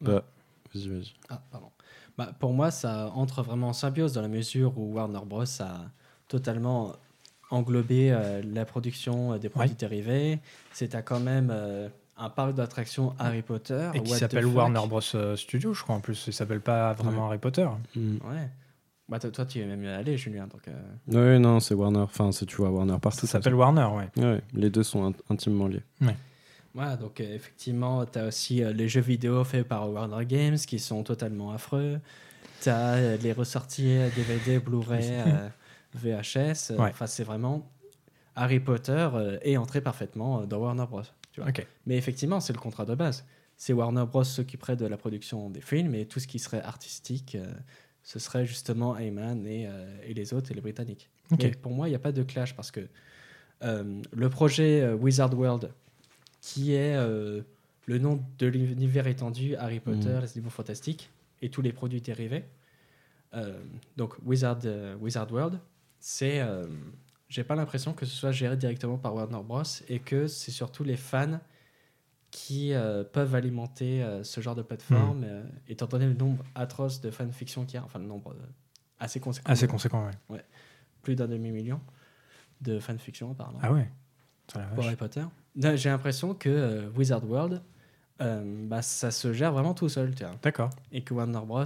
Bah, vas-y, vas-y. Ah, pardon. Bah, pour moi, ça entre vraiment en symbiose dans la mesure où Warner Bros. a totalement englobé euh, la production euh, des produits Ouais. dérivés. C'est à quand même euh, un parc d'attractions Harry Potter. Et qui s'appelle. Warner Bros. euh, Studio, je crois en plus. Il s'appelle pas vraiment Harry Potter. Mm. Ouais. Bah, toi, tu es même allé, Julien. Donc, euh, Ouais, non, c'est Warner. Enfin, c'est tu vois Warner partout. Ça s'appelle Warner, ouais. Ouais, les deux sont int- intimement liés. Voilà, donc euh, effectivement, tu as aussi euh, les jeux vidéo faits par Warner Games qui sont totalement affreux. Tu as les ressorties DVD, Blu-ray, euh, VHS. Ouais. Enfin, c'est vraiment. Harry Potter euh, est entré parfaitement euh, dans Warner Bros. Tu vois. Ok. Mais effectivement, c'est le contrat de base. C'est Warner Bros. s'occuperait de la production des films et tout ce qui serait artistique, euh, ce serait justement Ayman et, euh, et les autres et les Britanniques. Mais pour moi, il n'y a pas de clash parce que euh, le projet Wizard World, qui est le nom de l'univers étendu Harry Potter, Mhm. les livres fantastiques et tous les produits dérivés. Donc Wizard, Wizard World, c'est, j'ai pas l'impression que ce soit géré directement par Warner Bros. et que c'est surtout les fans qui euh, peuvent alimenter euh, ce genre de plateforme, Hmm. euh, étant donné le nombre atroce de fanfiction qu'il y a, enfin le nombre assez conséquent, Assez conséquent, ouais. plus d'un demi-million de fanfiction apparemment Ah ouais pour. Harry Potter. J'ai l'impression que Wizard World, bah, ça se gère vraiment tout seul. D'accord. et que Warner Bros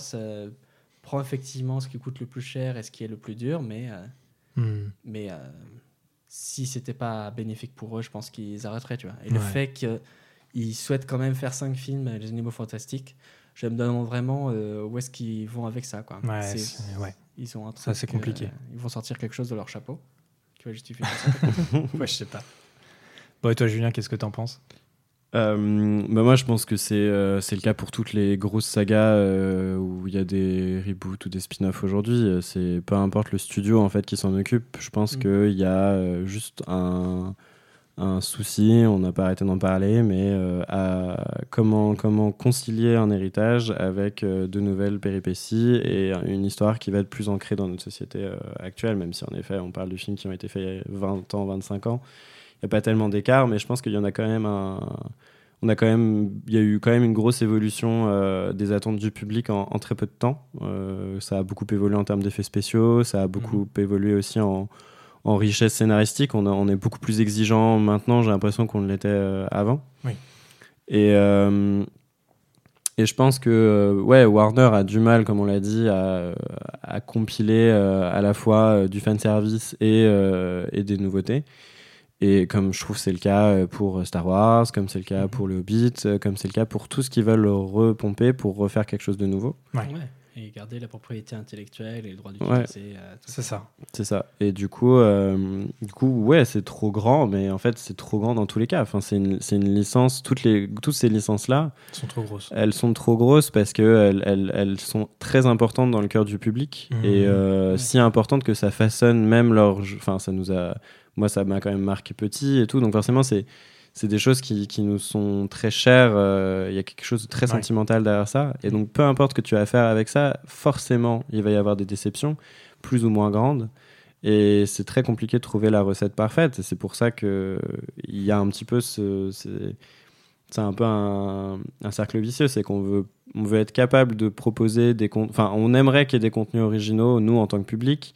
prend effectivement ce qui coûte le plus cher et ce qui est le plus dur, mais, Hmm. mais euh, si c'était pas bénéfique pour eux, je pense qu'ils arrêteraient, tu vois. Et le fait qu'ils souhaitent quand même faire cinq films, Les Animaux Fantastiques, je me demande vraiment euh, où est-ce qu'ils vont avec ça, quoi. Ouais, ouais. Ils ont un Ça, c'est compliqué. euh, ils vont sortir quelque chose de leur chapeau qui va justifier ça. ouais, je sais pas. Bon, et toi, Julien, qu'est-ce que t'en penses? Euh, bah moi, je pense que c'est euh, c'est le cas pour toutes les grosses sagas euh, où il y a des reboots ou des spin-offs aujourd'hui. Euh, C'est peu importe le studio en fait qui s'en occupe. Je pense Mm. qu'il y a juste un, un souci. On n'a pas arrêté d'en parler, mais à comment comment concilier un héritage avec de nouvelles péripéties et une histoire qui va être plus ancrée dans notre société actuelle. Même si en effet, on parle de films qui ont été faits il y a 20 ans, 25 ans. Il n'y a pas tellement d'écart, mais je pense qu'il y en a quand même un. On a quand même, il y a eu quand même une grosse évolution euh, des attentes du public en, en très peu de temps. Euh, ça a beaucoup évolué en termes d'effets spéciaux, ça a beaucoup évolué aussi en, en richesse scénaristique. On, a- on est beaucoup plus exigeant maintenant, j'ai l'impression qu'on l'était euh, avant. Oui. Et, euh, et je pense que ouais, Warner a du mal, comme on l'a dit, à, à compiler euh, à la fois euh, du fanservice et, et des nouveautés. Et comme je trouve c'est le cas euh, pour Star Wars, comme c'est le cas Mhm. pour le Hobbit, euh, comme c'est le cas pour tout ce qu'ils veulent repomper pour refaire quelque chose de nouveau. Ouais. Et garder la propriété intellectuelle et le droit Ouais. d'utiliser. euh, tout C'est ça. C'est ça. Et du coup, euh, du coup, ouais, c'est trop grand, mais en fait, c'est trop grand dans tous les cas. Enfin, c'est une, c'est une licence. Toutes les, toutes ces licences-là, Ils sont trop grosses. elles sont trop grosses parce que elles, elles, elles sont très importantes dans le cœur du public Mhm. et euh, Ouais. si importantes que ça façonne même leur. Enfin, ça nous a. Moi, ça m'a quand même marqué petit et tout. Donc forcément, c'est c'est des choses qui, qui nous sont très chères. euh, Il y a quelque chose de très Ouais. sentimental derrière ça. Et donc, peu importe ce que tu as à faire avec ça, forcément, il va y avoir des déceptions, plus ou moins grandes. Et c'est très compliqué de trouver la recette parfaite. Et c'est pour ça qu'il y a un petit peu ce. c'est- un peu un, un cercle vicieux. C'est qu'on veut, on veut être capable de proposer des. Enfin, on aimerait qu'il y ait des contenus originaux, nous, en tant que public.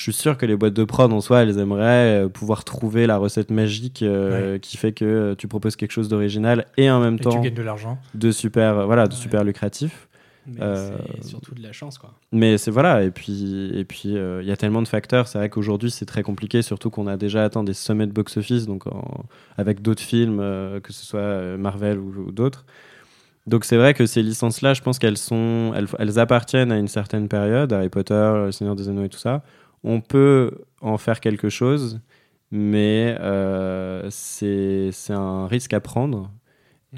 Je suis sûr que les boîtes de prod en soi, elles aimeraient euh, pouvoir trouver la recette magique euh, qui fait que euh, tu proposes quelque chose d'original et en même Et tu temps gagnes de l'argent. de super, voilà, de Ouais. super lucratif. Mais Euh, c'est surtout de la chance, quoi. Mais c'est voilà, et puis et puis euh, il y a tellement de facteurs. C'est vrai qu'aujourd'hui c'est très compliqué, surtout qu'on a déjà atteint des sommets de box-office, donc en- avec d'autres films, euh, que ce soit Marvel ou, ou d'autres. Donc c'est vrai que ces licences-là, je pense qu'elles sont, elles, elles appartiennent à une certaine période, Harry Potter, Le Seigneur des Anneaux et tout ça. On peut en faire quelque chose, mais euh, c'est un risque à prendre.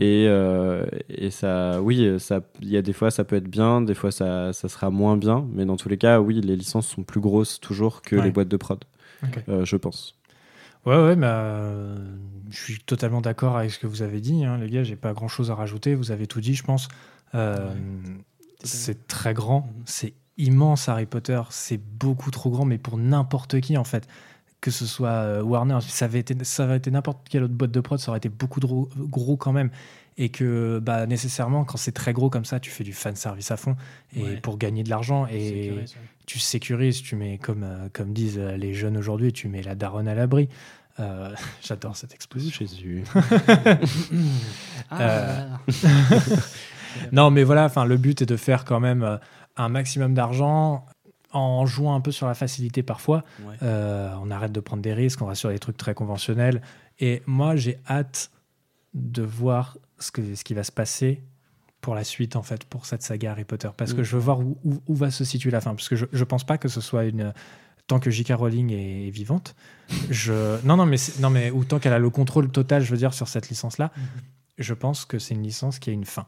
Et, euh, et ça, oui, ça, il y a des fois ça peut être bien, des fois ça, ça sera moins bien, mais dans tous les cas, oui, les licences sont plus grosses toujours que Ouais. les boîtes de prod, Ok. euh, je pense. Ouais, ouais, bah, je suis totalement d'accord avec ce que vous avez dit, hein, les gars. J'ai pas grand chose à rajouter. Vous avez tout dit, je pense. C'est très grand, c'est immense Harry Potter. C'est beaucoup trop grand, mais pour n'importe qui en fait. Que ce soit euh, Warner, ça avait été, ça avait été n'importe quelle autre boîte de prod, ça aurait été beaucoup trop gros quand même. Et que bah, nécessairement, quand c'est très gros comme ça, tu fais du fan service à fond et Ouais. pour gagner de l'argent. Et Sécurise, ouais. tu sécurises, tu mets, comme, euh, comme disent euh, les jeunes aujourd'hui, tu mets la daronne à l'abri. Euh, J'adore cette exposition. Jésus. Ah, Non, mais voilà, enfin, le but est de faire quand même euh, un maximum d'argent en jouant un peu sur la facilité parfois. ouais. Euh, on arrête de prendre des risques, on va sur des trucs très conventionnels. Et moi, j'ai hâte de voir ce, que, ce qui va se passer pour la suite, en fait, pour cette saga Harry Potter. Parce que Mm. je veux voir où, où- où va se situer la fin. Parce que je, je pense pas que ce soit une. Tant que J.K. Rowling est, vivante, je. Non, non, mais, non, mais ou tant qu'elle a le contrôle total, je veux dire, sur cette licence-là, je pense que c'est une licence qui a une fin.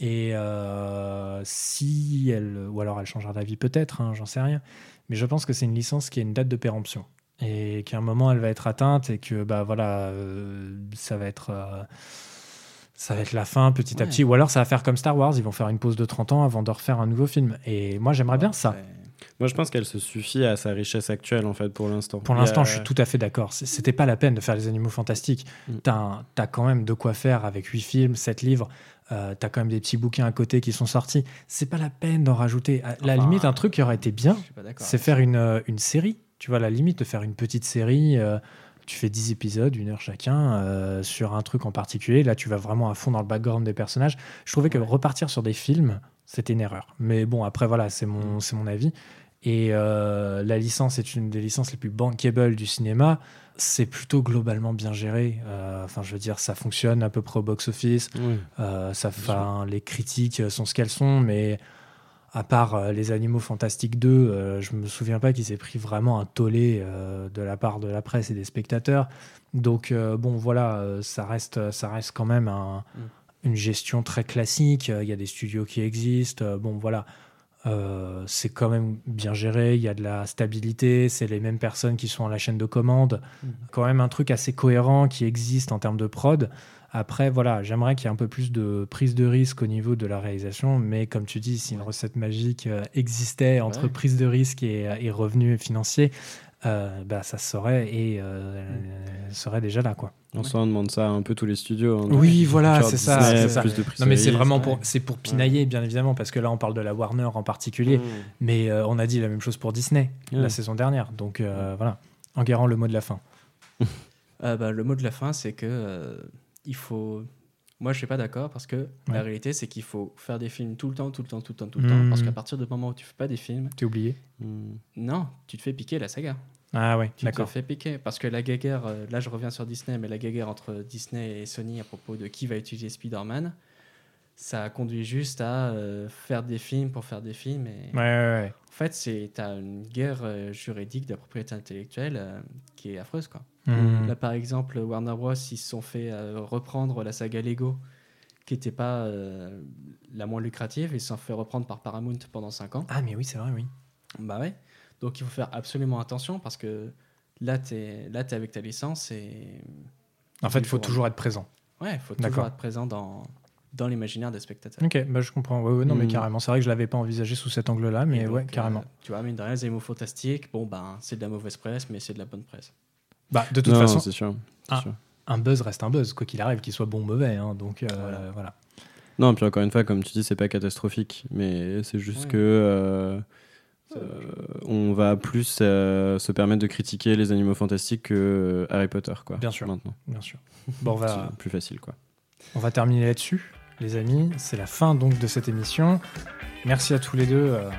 Et euh, si elle. Ou alors elle changera d'avis peut-être, hein, j'en sais rien. Mais je pense que c'est une licence qui a une date de péremption et qu'à un moment elle va être atteinte et que bah voilà euh, ça va être euh, ça va être la fin petit à petit ou alors ça va faire comme Star Wars ils vont faire une pause de 30 ans avant de refaire un nouveau film et moi j'aimerais bien ça Moi, je pense qu'elle se suffit à sa richesse actuelle, en fait, pour l'instant. Pour l'instant, a- je suis tout à fait d'accord. C'était pas la peine de faire les animaux fantastiques. Mm. T'as quand même de quoi faire avec 8 films, 7 livres. Euh, T'as quand même des petits bouquins à côté qui sont sortis. C'est pas la peine d'en rajouter. À la limite, un truc qui aurait été bien, c'est faire une, euh, une série. Tu vois, à la limite de faire une petite série. euh, tu fais 10 épisodes, une heure chacun, euh, sur un truc en particulier. Là, tu vas vraiment à fond dans le background des personnages. Je trouvais que Ouais. repartir sur des films, c'était une erreur. Mais bon, après, voilà, c'est mon, c'est mon avis. Et la licence est une des licences les plus bankable du cinéma. C'est plutôt globalement bien géré. Euh, Enfin, je veux dire, ça fonctionne à peu près au box-office. Oui. Euh, ça, les critiques sont ce qu'elles sont, mais à part euh, les Animaux Fantastiques 2, euh, je me souviens pas qu'ils aient pris vraiment un tollé euh, de la part de la presse et des spectateurs. Donc euh, bon, voilà, euh, ça reste, ça reste quand même un- Mm. une gestion très classique. Euh, Il y a des studios qui existent. Euh, bon, voilà. Euh, c'est quand même bien géré, il y a de la stabilité, c'est les mêmes personnes qui sont à la chaîne de commande. Mhm. Quand même un truc assez cohérent qui existe en termes de prod. Après, voilà, j'aimerais qu'il y ait un peu plus de prise de risque au niveau de la réalisation, mais comme tu dis, si une recette magique euh, existait entre Ouais. prise de risque et, et revenus financiers, euh, bah, ça se saurait et euh, elle serait déjà là. quoi. En on demande ça à un peu tous les studios. hein. Oui, voilà, c'est ça, plus de Non, mais c'est vraiment pour, c'est pour pinailler, bien évidemment, parce que là, on parle de la Warner en particulier, Mmh. mais euh, on a dit la même chose pour Disney la saison dernière. Donc euh, voilà, Enguerrand, le mot de la fin. Euh, bah, le mot de la fin, c'est que euh, il faut. Moi, je suis pas d'accord parce que la réalité, c'est qu'il faut faire des films tout le temps, tout le temps, tout le temps, tout le temps. Parce qu'à partir du moment où tu fais pas des films, T'es oublié Mmh. non, tu te fais piquer la saga. Ah ouais, Tu te fais piquer. Parce que la guéguerre, euh, là je reviens sur Disney, mais la guéguerre entre Disney et Sony à propos de qui va utiliser Spider-Man, ça a conduit juste à euh, faire des films pour faire des films. Et... Ouais, ouais, ouais. En fait, c'est as une guerre euh, juridique de la propriété intellectuelle euh, qui est affreuse. Quoi. Mhm. Là, par exemple, Warner Bros. ils se sont fait reprendre la saga Lego, qui n'était pas la moins lucrative. Ils se sont fait reprendre par Paramount pendant 5 ans. Ah, mais oui, c'est vrai, oui. Bah ouais. Donc il faut faire absolument attention parce que là, tu es, là, es avec ta licence et. En fait, il faut Toujours. toujours être présent. Ouais, il faut toujours être présent dans, dans l'imaginaire des spectateurs. Ok, bah, je comprends. Ouais, ouais, non, mais Mhm. carrément. C'est vrai que je l'avais pas envisagé sous cet angle-là, mais Et ouais, donc, carrément. euh, tu vois, mine de rien, les animaux fantastiques, bon, ben, c'est de la mauvaise presse, mais c'est de la bonne presse. Bah, de toute Non, façon, c'est sûr. un buzz reste un buzz, quoi qu'il arrive, qu'il soit bon ou mauvais. hein, donc euh, Voilà. voilà. Non, puis encore une fois, comme tu dis, c'est pas catastrophique, mais c'est juste Ouais. que euh, euh, on va plus euh, se permettre de critiquer les animaux fantastiques que euh, Harry Potter, quoi. Bien sûr. Maintenant, Bien sûr. Bon, on va, c'est plus facile, quoi. on va terminer là-dessus, les amis. C'est la fin donc de cette émission. Merci à tous les deux euh,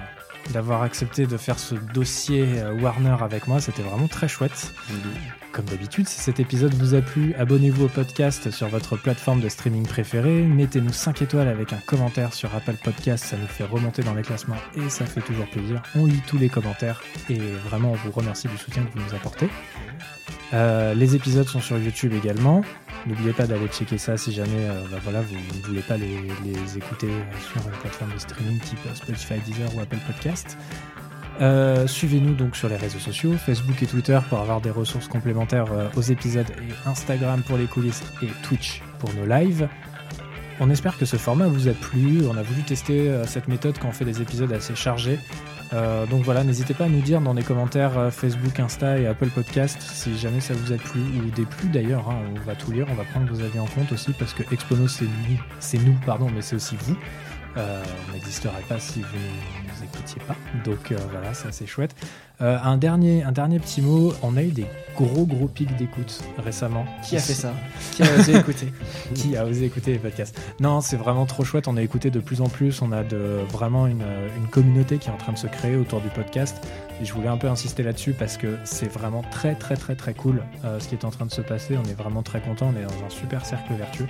d'avoir accepté de faire ce dossier euh, Warner avec moi. C'était vraiment très chouette. Comme d'habitude, si cet épisode vous a plu, abonnez-vous au podcast sur votre plateforme de streaming préférée. Mettez-nous 5 étoiles avec un commentaire sur Apple Podcast, ça nous fait remonter dans les classements et ça fait toujours plaisir. On lit tous les commentaires et vraiment on vous remercie du soutien que vous nous apportez. Euh, les épisodes sont sur YouTube également. N'oubliez pas d'aller checker ça si jamais euh, bah voilà, vous ne voulez pas les, écouter sur une plateforme de streaming type Spotify, Deezer ou Apple Podcast. Euh, Suivez-nous donc sur les réseaux sociaux, Facebook et Twitter pour avoir des ressources complémentaires euh, aux épisodes et Instagram pour les coulisses et Twitch pour nos lives. On espère que ce format vous a plu. On a voulu tester euh, cette méthode quand on fait des épisodes assez chargés. Euh, donc voilà, n'hésitez pas à nous dire dans les commentaires Facebook, Insta et Apple Podcast si jamais ça vous a plu ou déplu d'ailleurs. hein, on va tout lire, on va prendre vos avis en compte aussi parce que Expono c'est nous, c'est nous pardon, mais c'est aussi vous. Euh, on n'existerait pas si vous ne nous écoutiez pas. Donc euh, voilà, ça c'est chouette. Euh, un, dernier, un dernier petit mot, on a eu des gros gros pics d'écoute récemment. Qui a fait ça? Qui a osé écouter? Qui a osé écouter les podcasts? Non, c'est vraiment trop chouette. On a écouté de plus en plus. On a de, vraiment une, une communauté qui est en train de se créer autour du podcast. Et je voulais un peu insister là-dessus parce que c'est vraiment très, très, très, très cool euh, ce qui est en train de se passer. On est vraiment très content. On est dans un super cercle vertueux.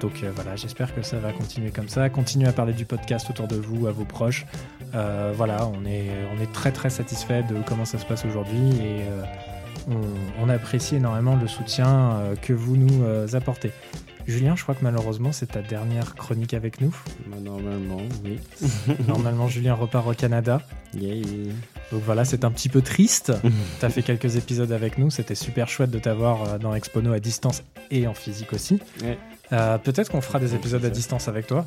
Donc euh, voilà, j'espère que ça va continuer comme ça. Continuez à parler du podcast autour de vous, à vos proches. Euh, voilà, on est, on est très, très satisfait de comment ça se passe aujourd'hui et euh, on, on apprécie énormément le soutien que vous nous apportez. Julien, je crois que malheureusement c'est ta dernière chronique avec nous. Normalement, oui. Normalement, Julien repart au Canada. Yay. Donc voilà, c'est un petit peu triste. tu as fait quelques épisodes avec nous. C'était super chouette de t'avoir dans Expono à distance et en physique aussi. Ouais. Euh, Peut-être qu'on fera des épisodes à distance avec toi.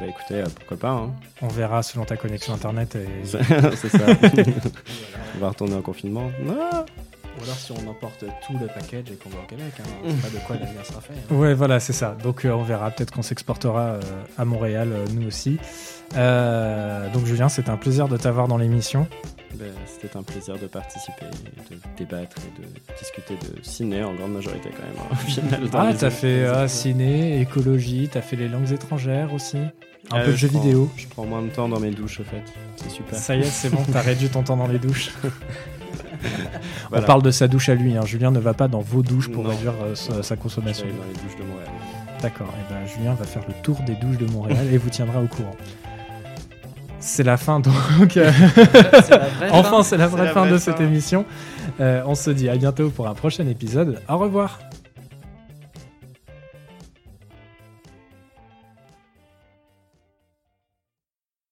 Bah écoutez, euh, pourquoi pas. Hein. On verra selon ta connexion internet. Et... C'est ça. On va retourner en confinement. Non. Ou alors si on emporte tout le package et qu'on va au Québec, hein, on sait pas de quoi l'avenir sera fait. hein. Ouais, voilà, c'est ça. Donc euh, on verra. Peut-être qu'on s'exportera euh, à Montréal, euh, nous aussi. Donc Julien, c'était un plaisir de t'avoir dans l'émission. Bah, C'était un plaisir de participer, de débattre et de discuter de ciné en grande majorité quand même. hein, au final, Ah, t'as fait autres- ciné, écologie, t'as fait les langues étrangères aussi. Un peu de je jeux prends- vidéo. Je prends moins de temps dans mes douches, au fait. C'est super. Ça y est, c'est bon, t'as réduit ton temps dans les douches. Voilà. On parle de sa douche à lui. hein. Julien ne va pas dans vos douches pour Non. réduire euh, sa, sa Je vais consommation. dans les douches de Montréal. D'accord. Et ben Julien va faire le tour des douches de Montréal et vous tiendra au courant. C'est la fin donc. euh, C'est la vraie enfin, fin. c'est la vraie fin de fin. cette émission. Euh, on se dit à bientôt pour un prochain épisode. Au revoir.